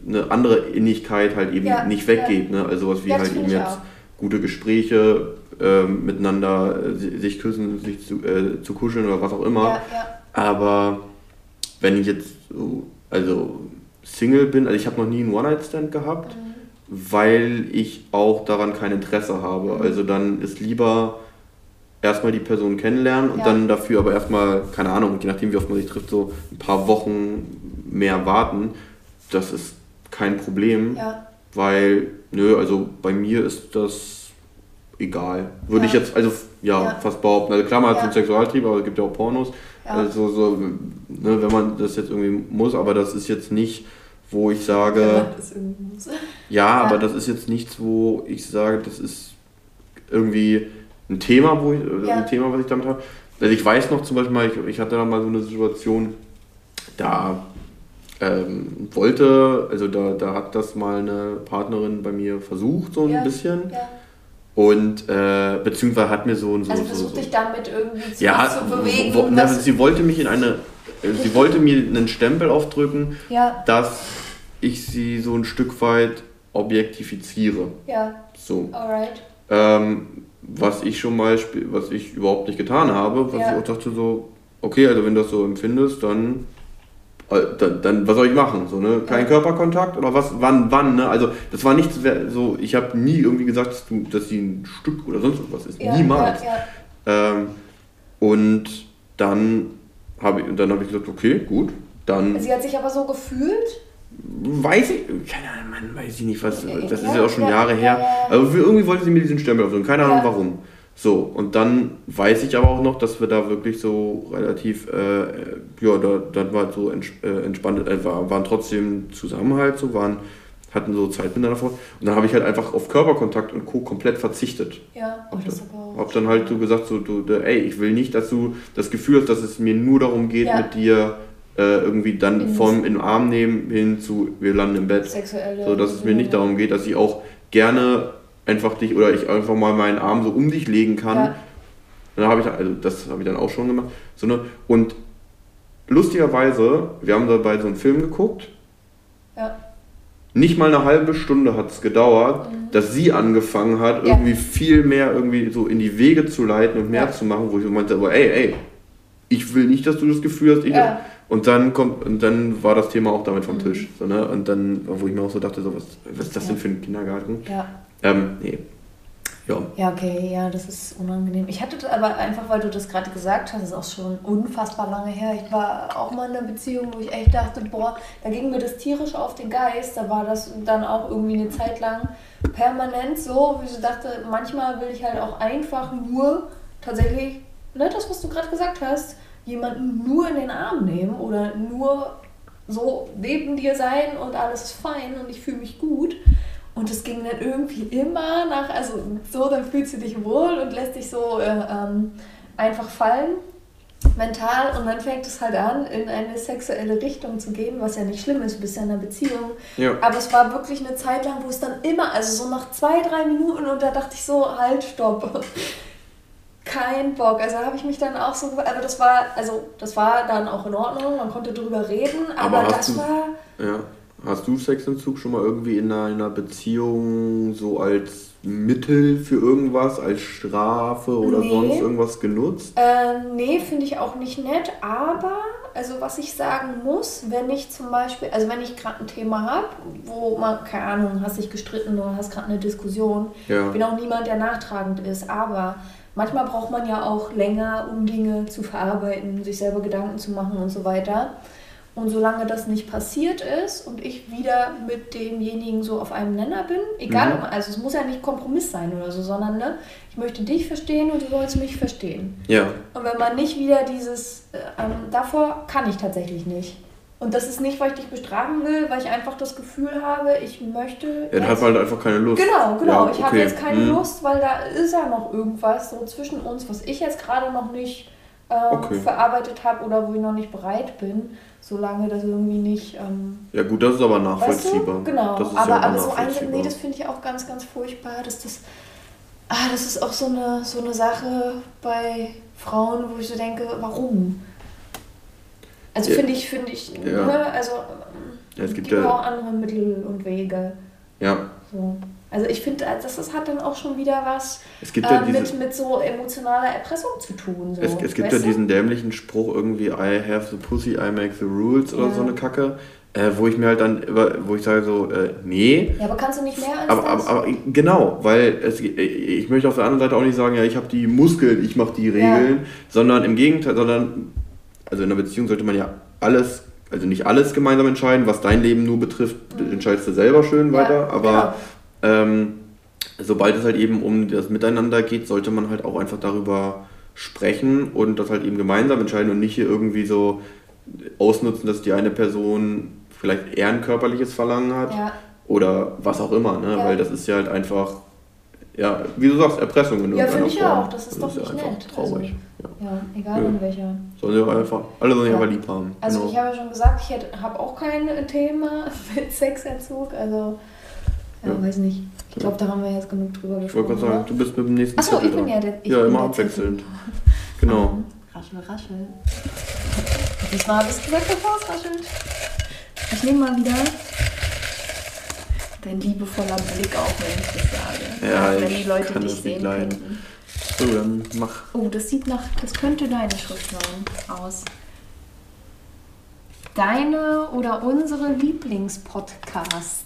eine andere Innigkeit halt eben nicht weggeht. Ne? Also was wie halt eben jetzt gute Gespräche, äh, miteinander äh, sich küssen, sich zu, äh, zu, kuscheln oder was auch immer. Aber wenn ich jetzt so, also Single bin, also ich habe noch nie einen One-Night-Stand gehabt. Mhm weil ich auch daran kein Interesse habe. Mhm. Also dann ist lieber erstmal die Person kennenlernen und ja. dann dafür aber erstmal, keine Ahnung, je nachdem wie oft man sich trifft, so ein paar Wochen mehr warten. Das ist kein Problem, ja. weil, nö, also bei mir ist das egal. Würde ja. ich jetzt, also ja, fast behaupten. Also klar, man hat so einen Sexualtrieb, aber es gibt ja auch Pornos. Also so, ne, wenn man das jetzt irgendwie muss, aber das ist jetzt nicht wo ich sage. Ja, aber das ist jetzt nichts, wo ich sage, das ist irgendwie ein Thema, wo ich, ja. ein Thema, was ich damit habe. Also ich weiß noch zum Beispiel mal, ich, ich hatte da mal so eine Situation, da ähm, wollte, also da, da hat das mal eine Partnerin bei mir versucht, so ein ja. bisschen. Ja. Und äh, beziehungsweise hat mir so ein so. Also versucht so, dich damit irgendwie zu, ja, zu bewegen. Wo, na, sie wollte mich in eine. Sie wollte mir einen Stempel aufdrücken, ja. dass ich sie so ein Stück weit objektifiziere. Ja. So. Alright. Ähm, was ich schon mal, was ich überhaupt nicht getan habe, was ja. ich auch dachte so, okay, also wenn du das so empfindest, dann, äh, dann, dann was soll ich machen? So, ne? Kein ja. Körperkontakt oder was? Wann, wann? Ne? Also das war nichts so, ich habe nie irgendwie gesagt, dass, du, dass sie ein Stück oder sonst was ist. Ja, Niemals. Ähm, und dann habe ich, dann hab ich gesagt, okay, gut, dann. Sie hat sich aber so gefühlt? Weiß ich, keine Ahnung, Mann, weiß ich nicht, was, das ist ja auch schon Jahre her. Aber irgendwie wollte sie mir diesen Stempel aufdrücken, keine Ahnung warum. So, und dann weiß ich aber auch noch, dass wir da wirklich so relativ, äh, ja, da, dann war so ents äh, entspannt, äh, waren trotzdem Zusammenhalt, so waren, hatten so Zeit miteinander vor. Und dann habe ich halt einfach auf Körperkontakt und Co. komplett verzichtet. Ja, oh, das aber auch. Hab dann halt so gesagt, so, du, ey, ich will nicht, dass du das Gefühl hast, dass es mir nur darum geht, ja. mit dir äh, irgendwie dann in vom in den Arm nehmen hin zu wir landen im Bett. Sexuelle. So dass es mir nicht darum geht, dass ich auch gerne einfach dich oder ich einfach mal meinen Arm so um dich legen kann. Ja. Dann habe ich also das habe ich dann auch schon gemacht. So, ne? Und lustigerweise, wir haben dabei so einen Film geguckt. Ja. Nicht mal eine halbe Stunde hat es gedauert, mhm. dass sie angefangen hat, ja. irgendwie viel mehr irgendwie so in die Wege zu leiten und mehr ja. zu machen, wo ich meinte, aber ey, ey, ich will nicht, dass du das Gefühl hast, ja. Und dann kommt, und dann war das Thema auch damit vom mhm. Tisch. So, ne? Und dann, wo ich mir auch so dachte, so, was, was ist das ja. denn für ein Kindergarten? Ja. Ähm, nee. Ja. Ja, okay, ja, das ist unangenehm. Ich hatte aber einfach, weil du das gerade gesagt hast, das ist auch schon unfassbar lange her. Ich war auch mal in einer Beziehung, wo ich echt dachte, boah, da ging mir das tierisch auf den Geist. Da war das dann auch irgendwie eine Zeit lang permanent so, wie ich dachte, manchmal will ich halt auch einfach nur tatsächlich, ne, das, was du gerade gesagt hast, jemanden nur in den Arm nehmen oder nur so neben dir sein und alles ist fein und ich fühle mich gut. Und es ging dann irgendwie immer nach, also so, dann fühlst du dich wohl und lässt dich so äh, ähm, einfach fallen, mental. Und dann fängt es halt an, in eine sexuelle Richtung zu gehen, was ja nicht schlimm ist, du bist ja in einer Beziehung. Ja. Aber es war wirklich eine Zeit lang, wo es dann immer, also so nach zwei, drei Minuten, und da dachte ich so, halt, stopp kein Bock. Also habe ich mich dann auch so, aber das war, also das war dann auch in Ordnung, man konnte drüber reden, aber, aber das du, war. Ja. Hast du Sexentzug schon mal irgendwie in einer Beziehung so als Mittel für irgendwas, als Strafe oder nee. sonst irgendwas genutzt? Äh, nee, finde ich auch nicht nett, aber also was ich sagen muss, wenn ich zum Beispiel, also wenn ich gerade ein Thema habe, wo man, keine Ahnung, hast dich gestritten oder hast gerade eine Diskussion, ja. bin auch niemand, der nachtragend ist, aber manchmal braucht man ja auch länger, um Dinge zu verarbeiten, sich selber Gedanken zu machen und so weiter. Und solange das nicht passiert ist und ich wieder mit demjenigen so auf einem Nenner bin, egal, mhm. also es muss ja nicht Kompromiss sein oder so, sondern ne, ich möchte dich verstehen und du sollst mich verstehen. Ja. Und wenn man nicht wieder dieses, äh, ähm, davor kann ich tatsächlich nicht. Und das ist nicht, weil ich dich bestrafen will, weil ich einfach das Gefühl habe, ich möchte. Ja, dann hat man halt einfach keine Lust. Genau, genau. Ja, ich habe jetzt keine hm. Lust, weil da ist ja noch irgendwas so zwischen uns, was ich jetzt gerade noch nicht äh, okay. verarbeitet habe oder wo ich noch nicht bereit bin, solange das irgendwie nicht. Ähm, ja, gut, das ist aber nachvollziehbar. Weißt du? Genau, aber, ja aber so ein, nee, das finde ich auch ganz, ganz furchtbar, dass das. Ah, das ist auch so eine, so eine Sache bei Frauen, wo ich so denke, warum? Also ja. finde ich, finde ich, ja. ne, also ja, es gibt ja auch andere Mittel und Wege. Ja. So. Also ich finde, das, das hat dann auch schon wieder was gibt ja äh, mit, mit so emotionaler Erpressung zu tun. So. Es, es gibt ja diesen dämlichen Spruch irgendwie, I have the pussy, I make the rules ja. oder so eine Kacke. Äh, wo ich mir halt dann, wo ich sage so, äh, nee. Ja, aber kannst du nicht mehr als aber, das? Aber, aber genau, weil es, ich möchte auf der anderen Seite auch nicht sagen, ja, ich habe die Muskeln, ich mache die Regeln, ja. sondern im Gegenteil, sondern, also in einer Beziehung sollte man ja alles also nicht alles gemeinsam entscheiden, was dein Leben nur betrifft, mhm. entscheidest du selber schön ja, weiter, aber genau. Ähm, sobald es halt eben um das Miteinander geht, sollte man halt auch einfach darüber sprechen und das halt eben gemeinsam entscheiden und nicht hier irgendwie so ausnutzen, dass die eine Person vielleicht eher ein körperliches Verlangen hat ja. oder was auch immer, ne? Ja. weil das ist ja halt einfach, ja, wie du sagst, Erpressung in Ja, finde ich Form. auch, das ist das doch ist nicht nett. Traurig. Also, ja. egal ja. in welcher. Sollen sie einfach, alle sollen ja. einfach lieb haben. Also genau. ich habe ja schon gesagt, ich habe auch kein Thema mit Sexentzug, also ja, ja. weiß nicht. Ich glaube, da haben wir jetzt genug drüber gesprochen. Ich wollte gerade sagen, du bist mit dem nächsten Achso, ich bin ja der. Ich ja, immer abwechselnd. Genau. raschel, raschel. Diesmal habe ich gesagt, dass es raschelt. Ich nehme mal wieder dein liebevoller Blick auf, wenn ich das sage. Ja, wenn die Leute dich sehen könnten. So, dann mach. Oh, das sieht nach, das könnte deine Schrift sein, aus. Deine oder unsere Lieblingspodcasts.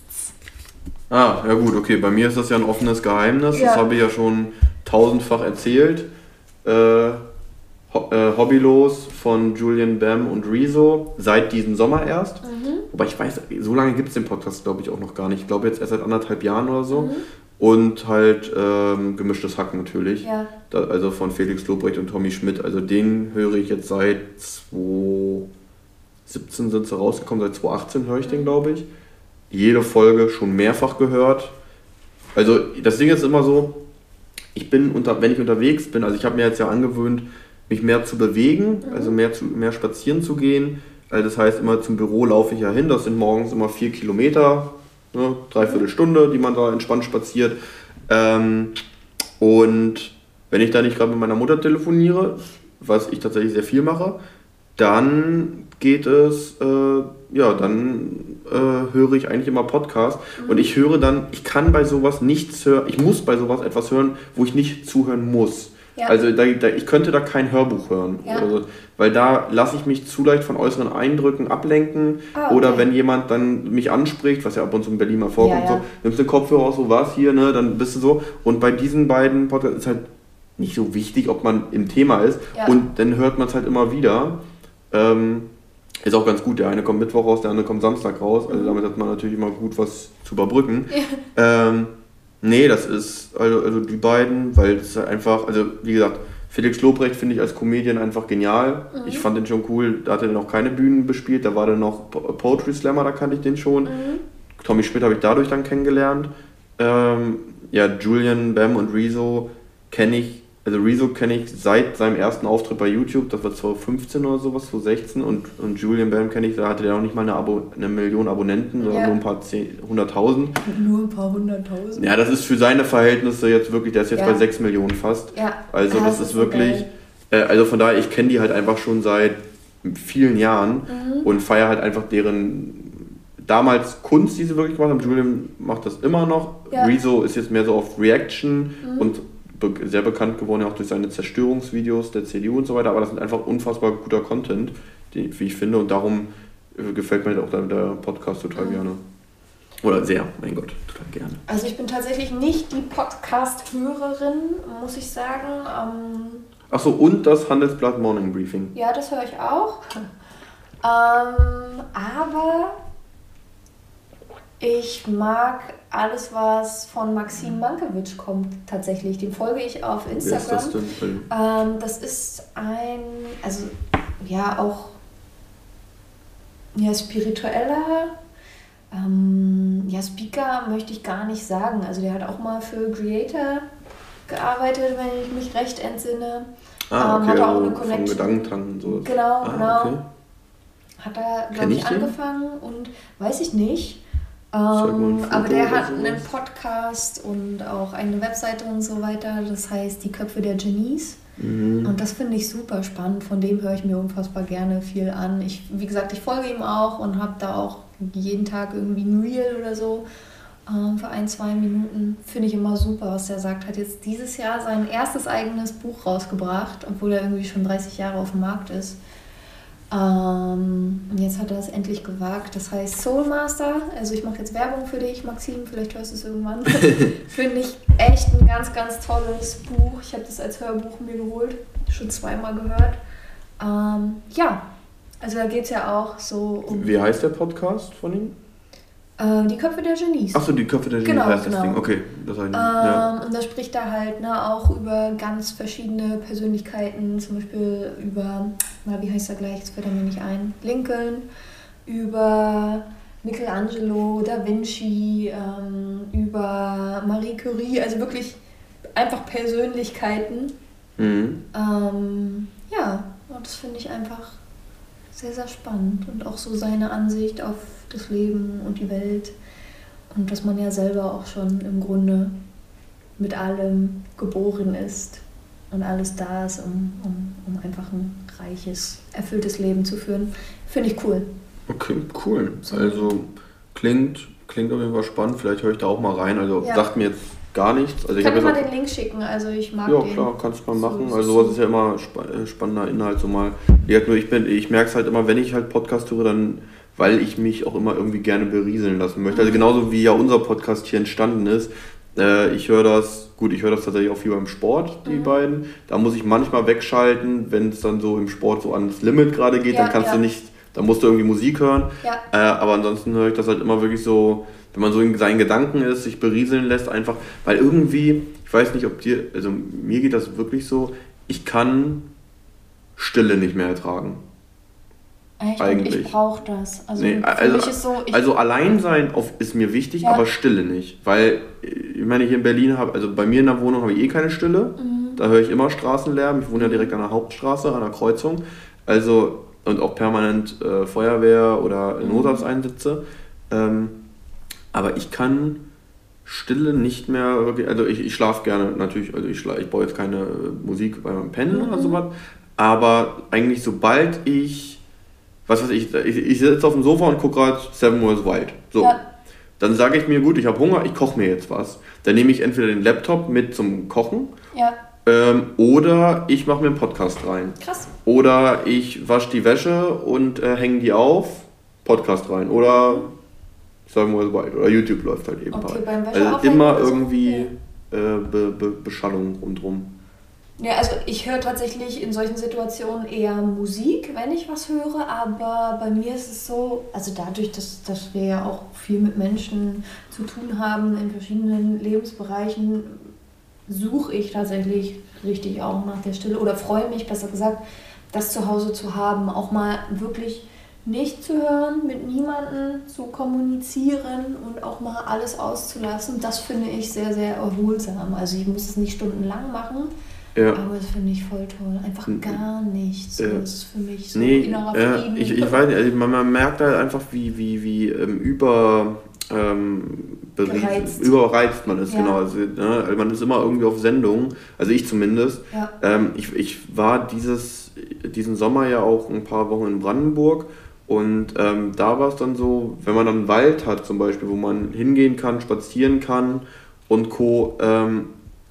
Ah, ja gut, okay. Bei mir ist das ja ein offenes Geheimnis. Ja. Das habe ich ja schon tausendfach erzählt. Äh, Ho äh, Hobbylos von Julian Bam und Rezo seit diesem Sommer erst. Mhm. Wobei ich weiß, so lange gibt es den Podcast, glaube ich, auch noch gar nicht. Ich glaube jetzt erst seit anderthalb Jahren oder so. Mhm. Und halt ähm, gemischtes Hack natürlich. Ja. Da, also von Felix Lobrecht und Tommy Schmidt. Also den höre ich jetzt seit 2017 sind sie rausgekommen, seit 2018 höre ich den, glaube ich jede Folge schon mehrfach gehört. Also das Ding ist immer so, ich bin unter, wenn ich unterwegs bin, also ich habe mir jetzt ja angewöhnt, mich mehr zu bewegen, mhm. also mehr, zu, mehr spazieren zu gehen. Also das heißt, immer zum Büro laufe ich ja hin, das sind morgens immer vier Kilometer, ne, dreiviertel Stunde, die man da entspannt spaziert. Ähm, und wenn ich da nicht gerade mit meiner Mutter telefoniere, was ich tatsächlich sehr viel mache, dann geht es, äh, ja, dann äh, höre ich eigentlich immer Podcast mhm. und ich höre dann, ich kann bei sowas nichts hören, ich muss bei sowas etwas hören, wo ich nicht zuhören muss. Ja. Also da, da, ich könnte da kein Hörbuch hören, ja. also, weil da lasse ich mich zu leicht von äußeren Eindrücken ablenken ah, okay. oder wenn jemand dann mich anspricht, was ja ab und zu in Berlin mal vorkommt, ja, so, nimmst du den Kopfhörer aus, so was hier, ne, dann bist du so und bei diesen beiden Podcasts ist halt nicht so wichtig, ob man im Thema ist und dann hört man es halt immer wieder. Ähm, ist auch ganz gut, der eine kommt Mittwoch raus, der andere kommt Samstag raus. Also damit hat man natürlich immer gut was zu überbrücken. Ja. Ähm, nee, das ist, also, also die beiden, weil es einfach, also wie gesagt, Felix Lobrecht finde ich als Comedian einfach genial. Mhm. Ich fand den schon cool, da hat er noch keine Bühnen bespielt, da war dann noch Poetry Slammer, da kannte ich den schon. Mhm. Tommy Schmidt habe ich dadurch dann kennengelernt. Ähm, ja, Julian, Bam und Rezo kenne ich also Rezo kenne ich seit seinem ersten Auftritt bei YouTube, das war 2015 oder sowas, 2016 und, und Julian Bam kenne ich, da hatte der auch nicht mal eine, Abo, eine Million Abonnenten, sondern ja. nur ein paar hunderttausend. Nur ein paar hunderttausend. Ja, das ist für seine Verhältnisse jetzt wirklich, der ist jetzt ja. bei 6 Millionen fast. Ja. Also ja, das, das, ist wirklich, äh, also von daher, ich kenne die halt einfach schon seit vielen Jahren mhm. und feiere halt einfach deren damals Kunst, die sie wirklich gemacht haben. Julian macht das immer noch. Ja. Rezo ist jetzt mehr so auf Reaction mhm. und sehr bekannt geworden, auch durch seine Zerstörungsvideos der CDU und so weiter, aber das ist einfach unfassbar guter Content, die, wie ich finde, und darum äh, gefällt mir auch der Podcast total mhm. gerne. Oder sehr, mein Gott, total gerne. Also ich bin tatsächlich nicht die Podcast-Hörerin, muss ich sagen. Ähm Achso, und das Handelsblatt Morning Briefing. Ja, das höre ich auch. Ähm, aber ich mag alles, was von Maxim Mankiewicz kommt, tatsächlich. Den folge ich auf Instagram. Ist das? Ähm, das ist ein, also ja, auch ja, spiritueller ähm, ja, Speaker möchte ich gar nicht sagen. Also der hat auch mal für Creator gearbeitet, wenn ich mich recht entsinne. Ah, okay, ähm, hat auch also eine Connection. Gedankentanken und so. Genau, ah, genau. Okay. Hat er, glaube ich, ich angefangen und weiß ich nicht. Ähm, aber der hat einen Podcast und auch eine Webseite und so weiter. Das heißt Die Köpfe der Genies. Mhm. Und das finde ich super spannend. Von dem höre ich mir unfassbar gerne viel an. Ich, wie gesagt, ich folge ihm auch und habe da auch jeden Tag irgendwie ein Reel oder so ähm, für ein, zwei Minuten. Finde ich immer super, was er sagt. Hat jetzt dieses Jahr sein erstes eigenes Buch rausgebracht, obwohl er irgendwie schon 30 Jahre auf dem Markt ist. Ähm, und jetzt hat er es endlich gewagt. Das heißt Soulmaster. Also ich mache jetzt Werbung für dich, Maxim. Vielleicht hörst du es irgendwann. Finde ich echt ein ganz, ganz tolles Buch. Ich habe das als Hörbuch mir geholt. Schon zweimal gehört. Ähm, ja, also da geht es ja auch so um. Wie heißt der Podcast von ihm? Äh, die Köpfe der Genies. Achso, die Köpfe der Genies genau, heißt genau. das Ding. Okay, das heißt, ähm, ja. Und da spricht er halt ne, auch über ganz verschiedene Persönlichkeiten, zum Beispiel über, na, wie heißt er gleich, jetzt fällt er mir nicht ein, Lincoln, über Michelangelo, Da Vinci, ähm, über Marie Curie, also wirklich einfach Persönlichkeiten. Mhm. Ähm, ja, und das finde ich einfach sehr, sehr spannend. Und auch so seine Ansicht auf das Leben und die Welt. Und dass man ja selber auch schon im Grunde mit allem geboren ist und alles da ist, um, um, um einfach ein reiches, erfülltes Leben zu führen. Finde ich cool. Okay, cool. Also klingt, klingt auf jeden Fall spannend. Vielleicht höre ich da auch mal rein. Also ja. sagt mir jetzt gar nichts. Also ich kann dir mal den Link schicken, also ich mag ja, den. Ja klar, kannst du mal machen. So, also sowas ist ja immer äh, spannender Inhalt. So mal. Ja, nur ich, ich merke es halt immer, wenn ich halt Podcast höre, dann weil ich mich auch immer irgendwie gerne berieseln lassen möchte. Also genauso wie ja unser Podcast hier entstanden ist. Äh, ich höre das, gut, ich höre das tatsächlich auch viel beim Sport, die mhm. beiden. Da muss ich manchmal wegschalten, wenn es dann so im Sport so ans Limit gerade geht, ja, dann kannst ja. du nicht, dann musst du irgendwie Musik hören. Ja. Äh, aber ansonsten höre ich das halt immer wirklich so wenn man so in seinen Gedanken ist, sich berieseln lässt, einfach, weil irgendwie, ich weiß nicht, ob dir, also mir geht das wirklich so, ich kann Stille nicht mehr ertragen. Echt? Eigentlich. ich brauche das. Also, nee, also, so, also allein sein auf, ist mir wichtig, ja. aber Stille nicht. Weil, ich meine, hier in Berlin habe, also bei mir in der Wohnung habe ich eh keine Stille. Mhm. Da höre ich immer Straßenlärm. Ich wohne ja direkt an der Hauptstraße, an der Kreuzung. Also, und auch permanent äh, Feuerwehr oder mhm. Notarzteinsätze. Ähm, aber ich kann Stille nicht mehr wirklich, also ich, ich schlafe gerne natürlich, also ich, ich baue jetzt keine Musik beim Pennen mhm. oder sowas, aber eigentlich sobald ich, was weiß ich, ich, ich sitze auf dem Sofa und gucke gerade Seven Wars Wild, so. Ja. Dann sage ich mir, gut, ich habe Hunger, ich koche mir jetzt was. Dann nehme ich entweder den Laptop mit zum Kochen ja. ähm, oder ich mache mir einen Podcast rein. Krass. Oder ich wasche die Wäsche und äh, hänge die auf, Podcast rein. Oder sagen wir mal, oder YouTube läuft halt eben okay, beim Also immer irgendwie äh, Be Be Beschallung rundherum. Ja, also ich höre tatsächlich in solchen Situationen eher Musik, wenn ich was höre, aber bei mir ist es so, also dadurch, dass, dass wir ja auch viel mit Menschen zu tun haben in verschiedenen Lebensbereichen, suche ich tatsächlich richtig auch nach der Stille oder freue mich, besser gesagt, das zu Hause zu haben, auch mal wirklich nicht zu hören, mit niemandem zu kommunizieren und auch mal alles auszulassen, das finde ich sehr, sehr erholsam. Also ich muss es nicht stundenlang machen, ja. aber das finde ich voll toll. Einfach gar nichts. Ja. Das ist für mich so nee, innerer Frieden. ich, ich weiß nicht, also man, man, merkt halt einfach, wie, wie, wie ähm, über... Ähm, Gereizt. überreizt man ist, ja. genau. Also, ne, also man ist immer irgendwie auf Sendung, also ich zumindest. Ja. Ähm, ich, ich war dieses, diesen Sommer ja auch ein paar Wochen in Brandenburg und ähm, da war es dann so, wenn man dann einen Wald hat zum Beispiel, wo man hingehen kann, spazieren kann und Co. Ähm,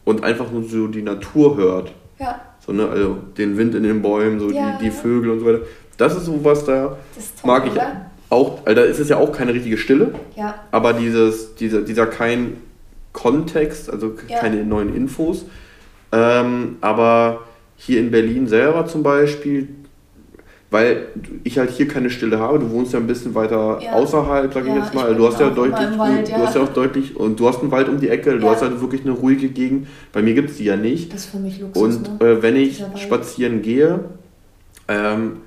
und einfach nur so die Natur hört. Ja. So, ne, also den Wind in den Bäumen, so ja. die, die Vögel und so weiter. Das ist so was da toll, mag ich oder? auch. Also da ist es ja auch keine richtige Stille. Ja. Aber dieses, dieser, dieser kein Kontext, also ja. keine neuen Infos. Ähm, aber hier in Berlin selber zum Beispiel, weil ich halt hier keine Stille habe. Du wohnst ja ein bisschen weiter ja. außerhalb, sag ich ja, jetzt mal. Ich du hast ja deutlich, Wald, ja. du hast ja auch deutlich, und du hast einen Wald um die Ecke, du hast halt wirklich eine ruhige Gegend. Bei mir gibt es die ja nicht. Das ist für mich Luxus. Und ne? äh, wenn ich spazieren gehe, ähm,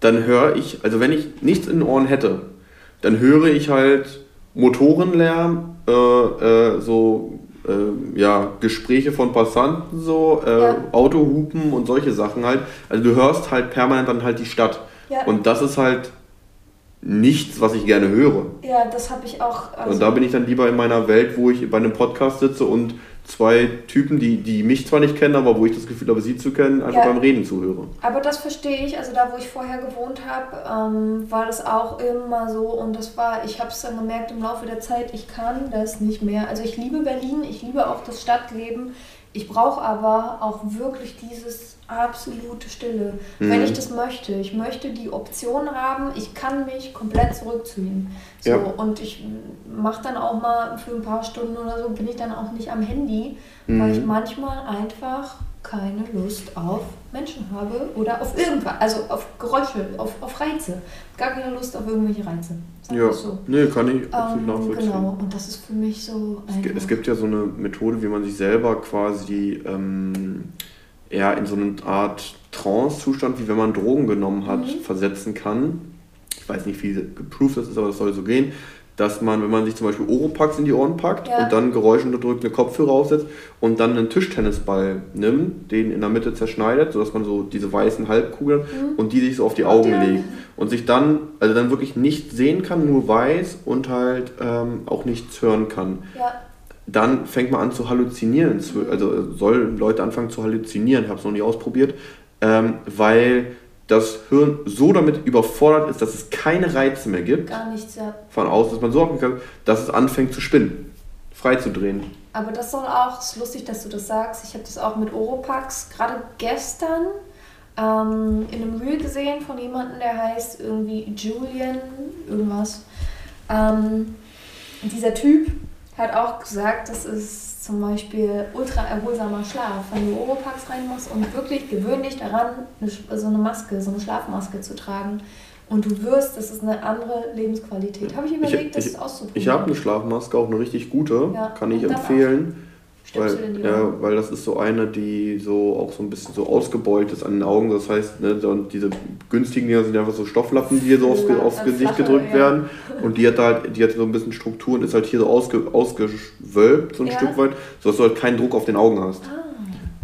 dann höre ich, also wenn ich nichts in den Ohren hätte, dann höre ich halt Motorenlärm, äh, äh, so äh, ja, Gespräche von Passanten, so äh, ja. Autohupen und solche Sachen halt. Also du hörst halt permanent dann halt die Stadt. Ja. Und das ist halt nichts, was ich gerne höre. Ja, das habe ich auch. Also und da bin ich dann lieber in meiner Welt, wo ich bei einem Podcast sitze und zwei Typen, die, die mich zwar nicht kennen, aber wo ich das Gefühl habe, sie zu kennen, einfach ja, beim Reden zuhöre. Aber das verstehe ich. Also da, wo ich vorher gewohnt habe, ähm, war das auch immer so. Und das war, ich habe es dann gemerkt im Laufe der Zeit, ich kann das nicht mehr. Also ich liebe Berlin, ich liebe auch das Stadtleben. Ich brauche aber auch wirklich dieses absolute Stille, mhm. wenn ich das möchte. Ich möchte die Option haben, ich kann mich komplett zurückziehen. So, ja. Und ich mache dann auch mal für ein paar Stunden oder so, bin ich dann auch nicht am Handy, mhm. weil ich manchmal einfach keine Lust auf Menschen habe oder auf irgendwas, also auf Geräusche, auf, auf Reize. Gar keine Lust auf irgendwelche Reize. Sag ja, so. nee, kann ich absolut ähm, nachvollziehen. Genau, und das ist für mich so. Es, es, gibt ja so eine Methode, wie man sich selber quasi ähm, eher in so eine Art Trance-Zustand, wie wenn man Drogen genommen hat, mhm. versetzen kann. Ich weiß nicht, wie geprüft das ist, aber das soll so gehen dass man, wenn man sich zum Beispiel Oropax in die Ohren packt ja. und dann geräuschunterdrückende Kopfhörer aufsetzt und dann einen Tischtennisball nimmt, den in der Mitte zerschneidet, sodass man so diese weißen Halbkugeln mhm. und die sich so auf die Augen legt und sich dann, also dann wirklich nichts sehen kann, nur weiß und halt ähm, auch nichts hören kann. Ja. Dann fängt man an zu halluzinieren, mhm. also sollen Leute anfangen zu halluzinieren, ich habe es noch nie ausprobiert, ähm, weil das Hirn so damit überfordert ist, dass es keine Reize mehr gibt. Gar nichts, ja. Von außen, dass man so kann, dass es anfängt zu spinnen, frei zu drehen. Aber das soll auch, es ist lustig, dass du das sagst. Ich habe das auch mit Oropax gerade gestern ähm, in einem Reel gesehen von jemandem, der heißt irgendwie Julian, irgendwas. Ähm, dieser Typ hat auch gesagt, das ist zum Beispiel ultra erholsamer Schlaf, wenn du Oropax rein musst und wirklich gewöhnlich daran, eine, so eine Maske, so eine Schlafmaske zu tragen. Und du wirst, das ist eine andere Lebensqualität. Habe ich überlegt, ich, das ich, auszuprobieren. Ich habe eine Schlafmaske, auch eine richtig gute, ja, kann ich empfehlen. Weil, ja, weil das ist so eine, die so auch so ein bisschen so ausgebeult ist an den Augen. Das heißt, ne, diese günstigen Dinger sind einfach so Stofflappen, die hier so aufs, aufs Gesicht Flache, gedrückt ja. werden. Und die hat halt, die hat so ein bisschen Struktur und ist halt hier so ausge, ausgewölbt, so ein ja. Stück weit, sodass du halt keinen Druck auf den Augen hast. Ah.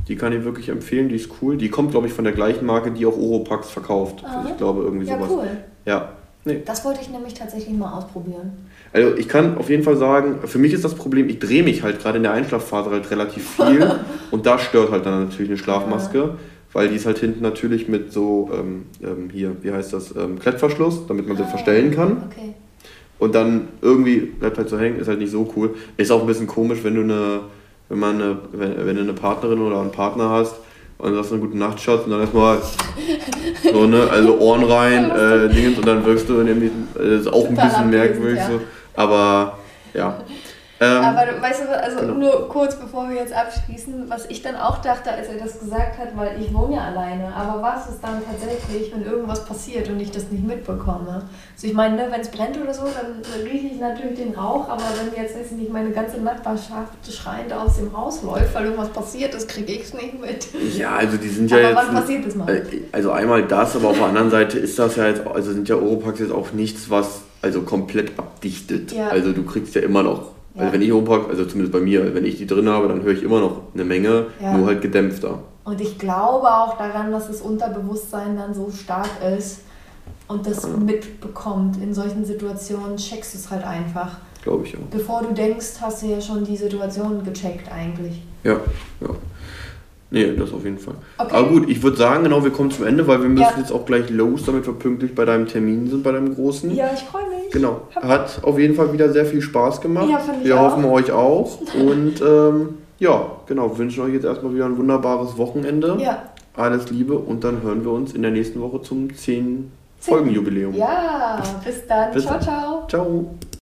Die kann ich wirklich empfehlen, die ist cool. Die kommt, glaube ich, von der gleichen Marke, die auch Oropax verkauft. Ah. Ich glaube, irgendwie ja, sowas. Cool. Ja, Nee. Das wollte ich nämlich tatsächlich mal ausprobieren. Also ich kann auf jeden Fall sagen, für mich ist das Problem, ich drehe mich halt gerade in der Einschlafphase halt relativ viel und da stört halt dann natürlich eine Schlafmaske, ja. weil die ist halt hinten natürlich mit so, ähm, ähm, hier, wie heißt das, ähm, Klettverschluss, damit man sie ah, verstellen kann. Okay. Und dann irgendwie bleibt halt so hängen, ist halt nicht so cool. Ist auch ein bisschen komisch, wenn du eine, wenn man eine, wenn, wenn du eine Partnerin oder einen Partner hast, und sagst eine gute Nacht, Schatz, und dann erstmal so, ne, also Ohren rein, äh, Dingens, und dann wirkst du in dem, das ist auch ein bisschen merkwürdig ja. so, aber ja. Ähm, Aber weißt du, also genau. nur kurz bevor wir jetzt abschließen, was ich dann auch dachte, als er das gesagt hat, weil ich wohne ja alleine, aber was ist dann tatsächlich, wenn irgendwas passiert und ich das nicht mitbekomme? Also ich meine, ne, wenn es brennt oder so, dann rieche ich natürlich den Rauch, aber wenn jetzt nicht meine ganze Nachbarschaft schreiend aus dem Haus läuft, weil irgendwas passiert ist, kriege ich es nicht mit. Ja, also die sind ja aber jetzt... wann passiert das mal? Äh, also einmal das, aber auf der anderen Seite ist das ja jetzt, also sind ja Oropax jetzt auch nichts, was also komplett abdichtet. Ja. Also du kriegst ja immer noch ja. Also wenn ich Opak, also zumindest bei mir, wenn ich die drin habe, dann höre ich immer noch eine Menge, ja. nur halt gedämpfter. Und ich glaube auch daran, dass das Unterbewusstsein dann so stark ist und das mitbekommt. In solchen Situationen checkst du es halt einfach. Glaube ich auch. Bevor du denkst, hast du ja schon die Situation gecheckt eigentlich. Ja, ja. Nee, das auf jeden Fall. Okay. Aber gut, ich würde sagen, genau, wir kommen zum Ende, weil wir müssen ja. jetzt auch gleich los, damit wir pünktlich bei deinem Termin sind, bei deinem großen. Ja, ich freue mich. Genau. Hat auf jeden Fall wieder sehr viel Spaß gemacht. Ja, fand ich wir auch. hoffen euch auch. Und ähm, ja, genau, wünschen euch jetzt erstmal wieder ein wunderbares Wochenende. Ja. Alles Liebe und dann hören wir uns in der nächsten Woche zum 10 Folgenjubiläum. Ja, bis dann. Bis ciao, ciao. Ciao.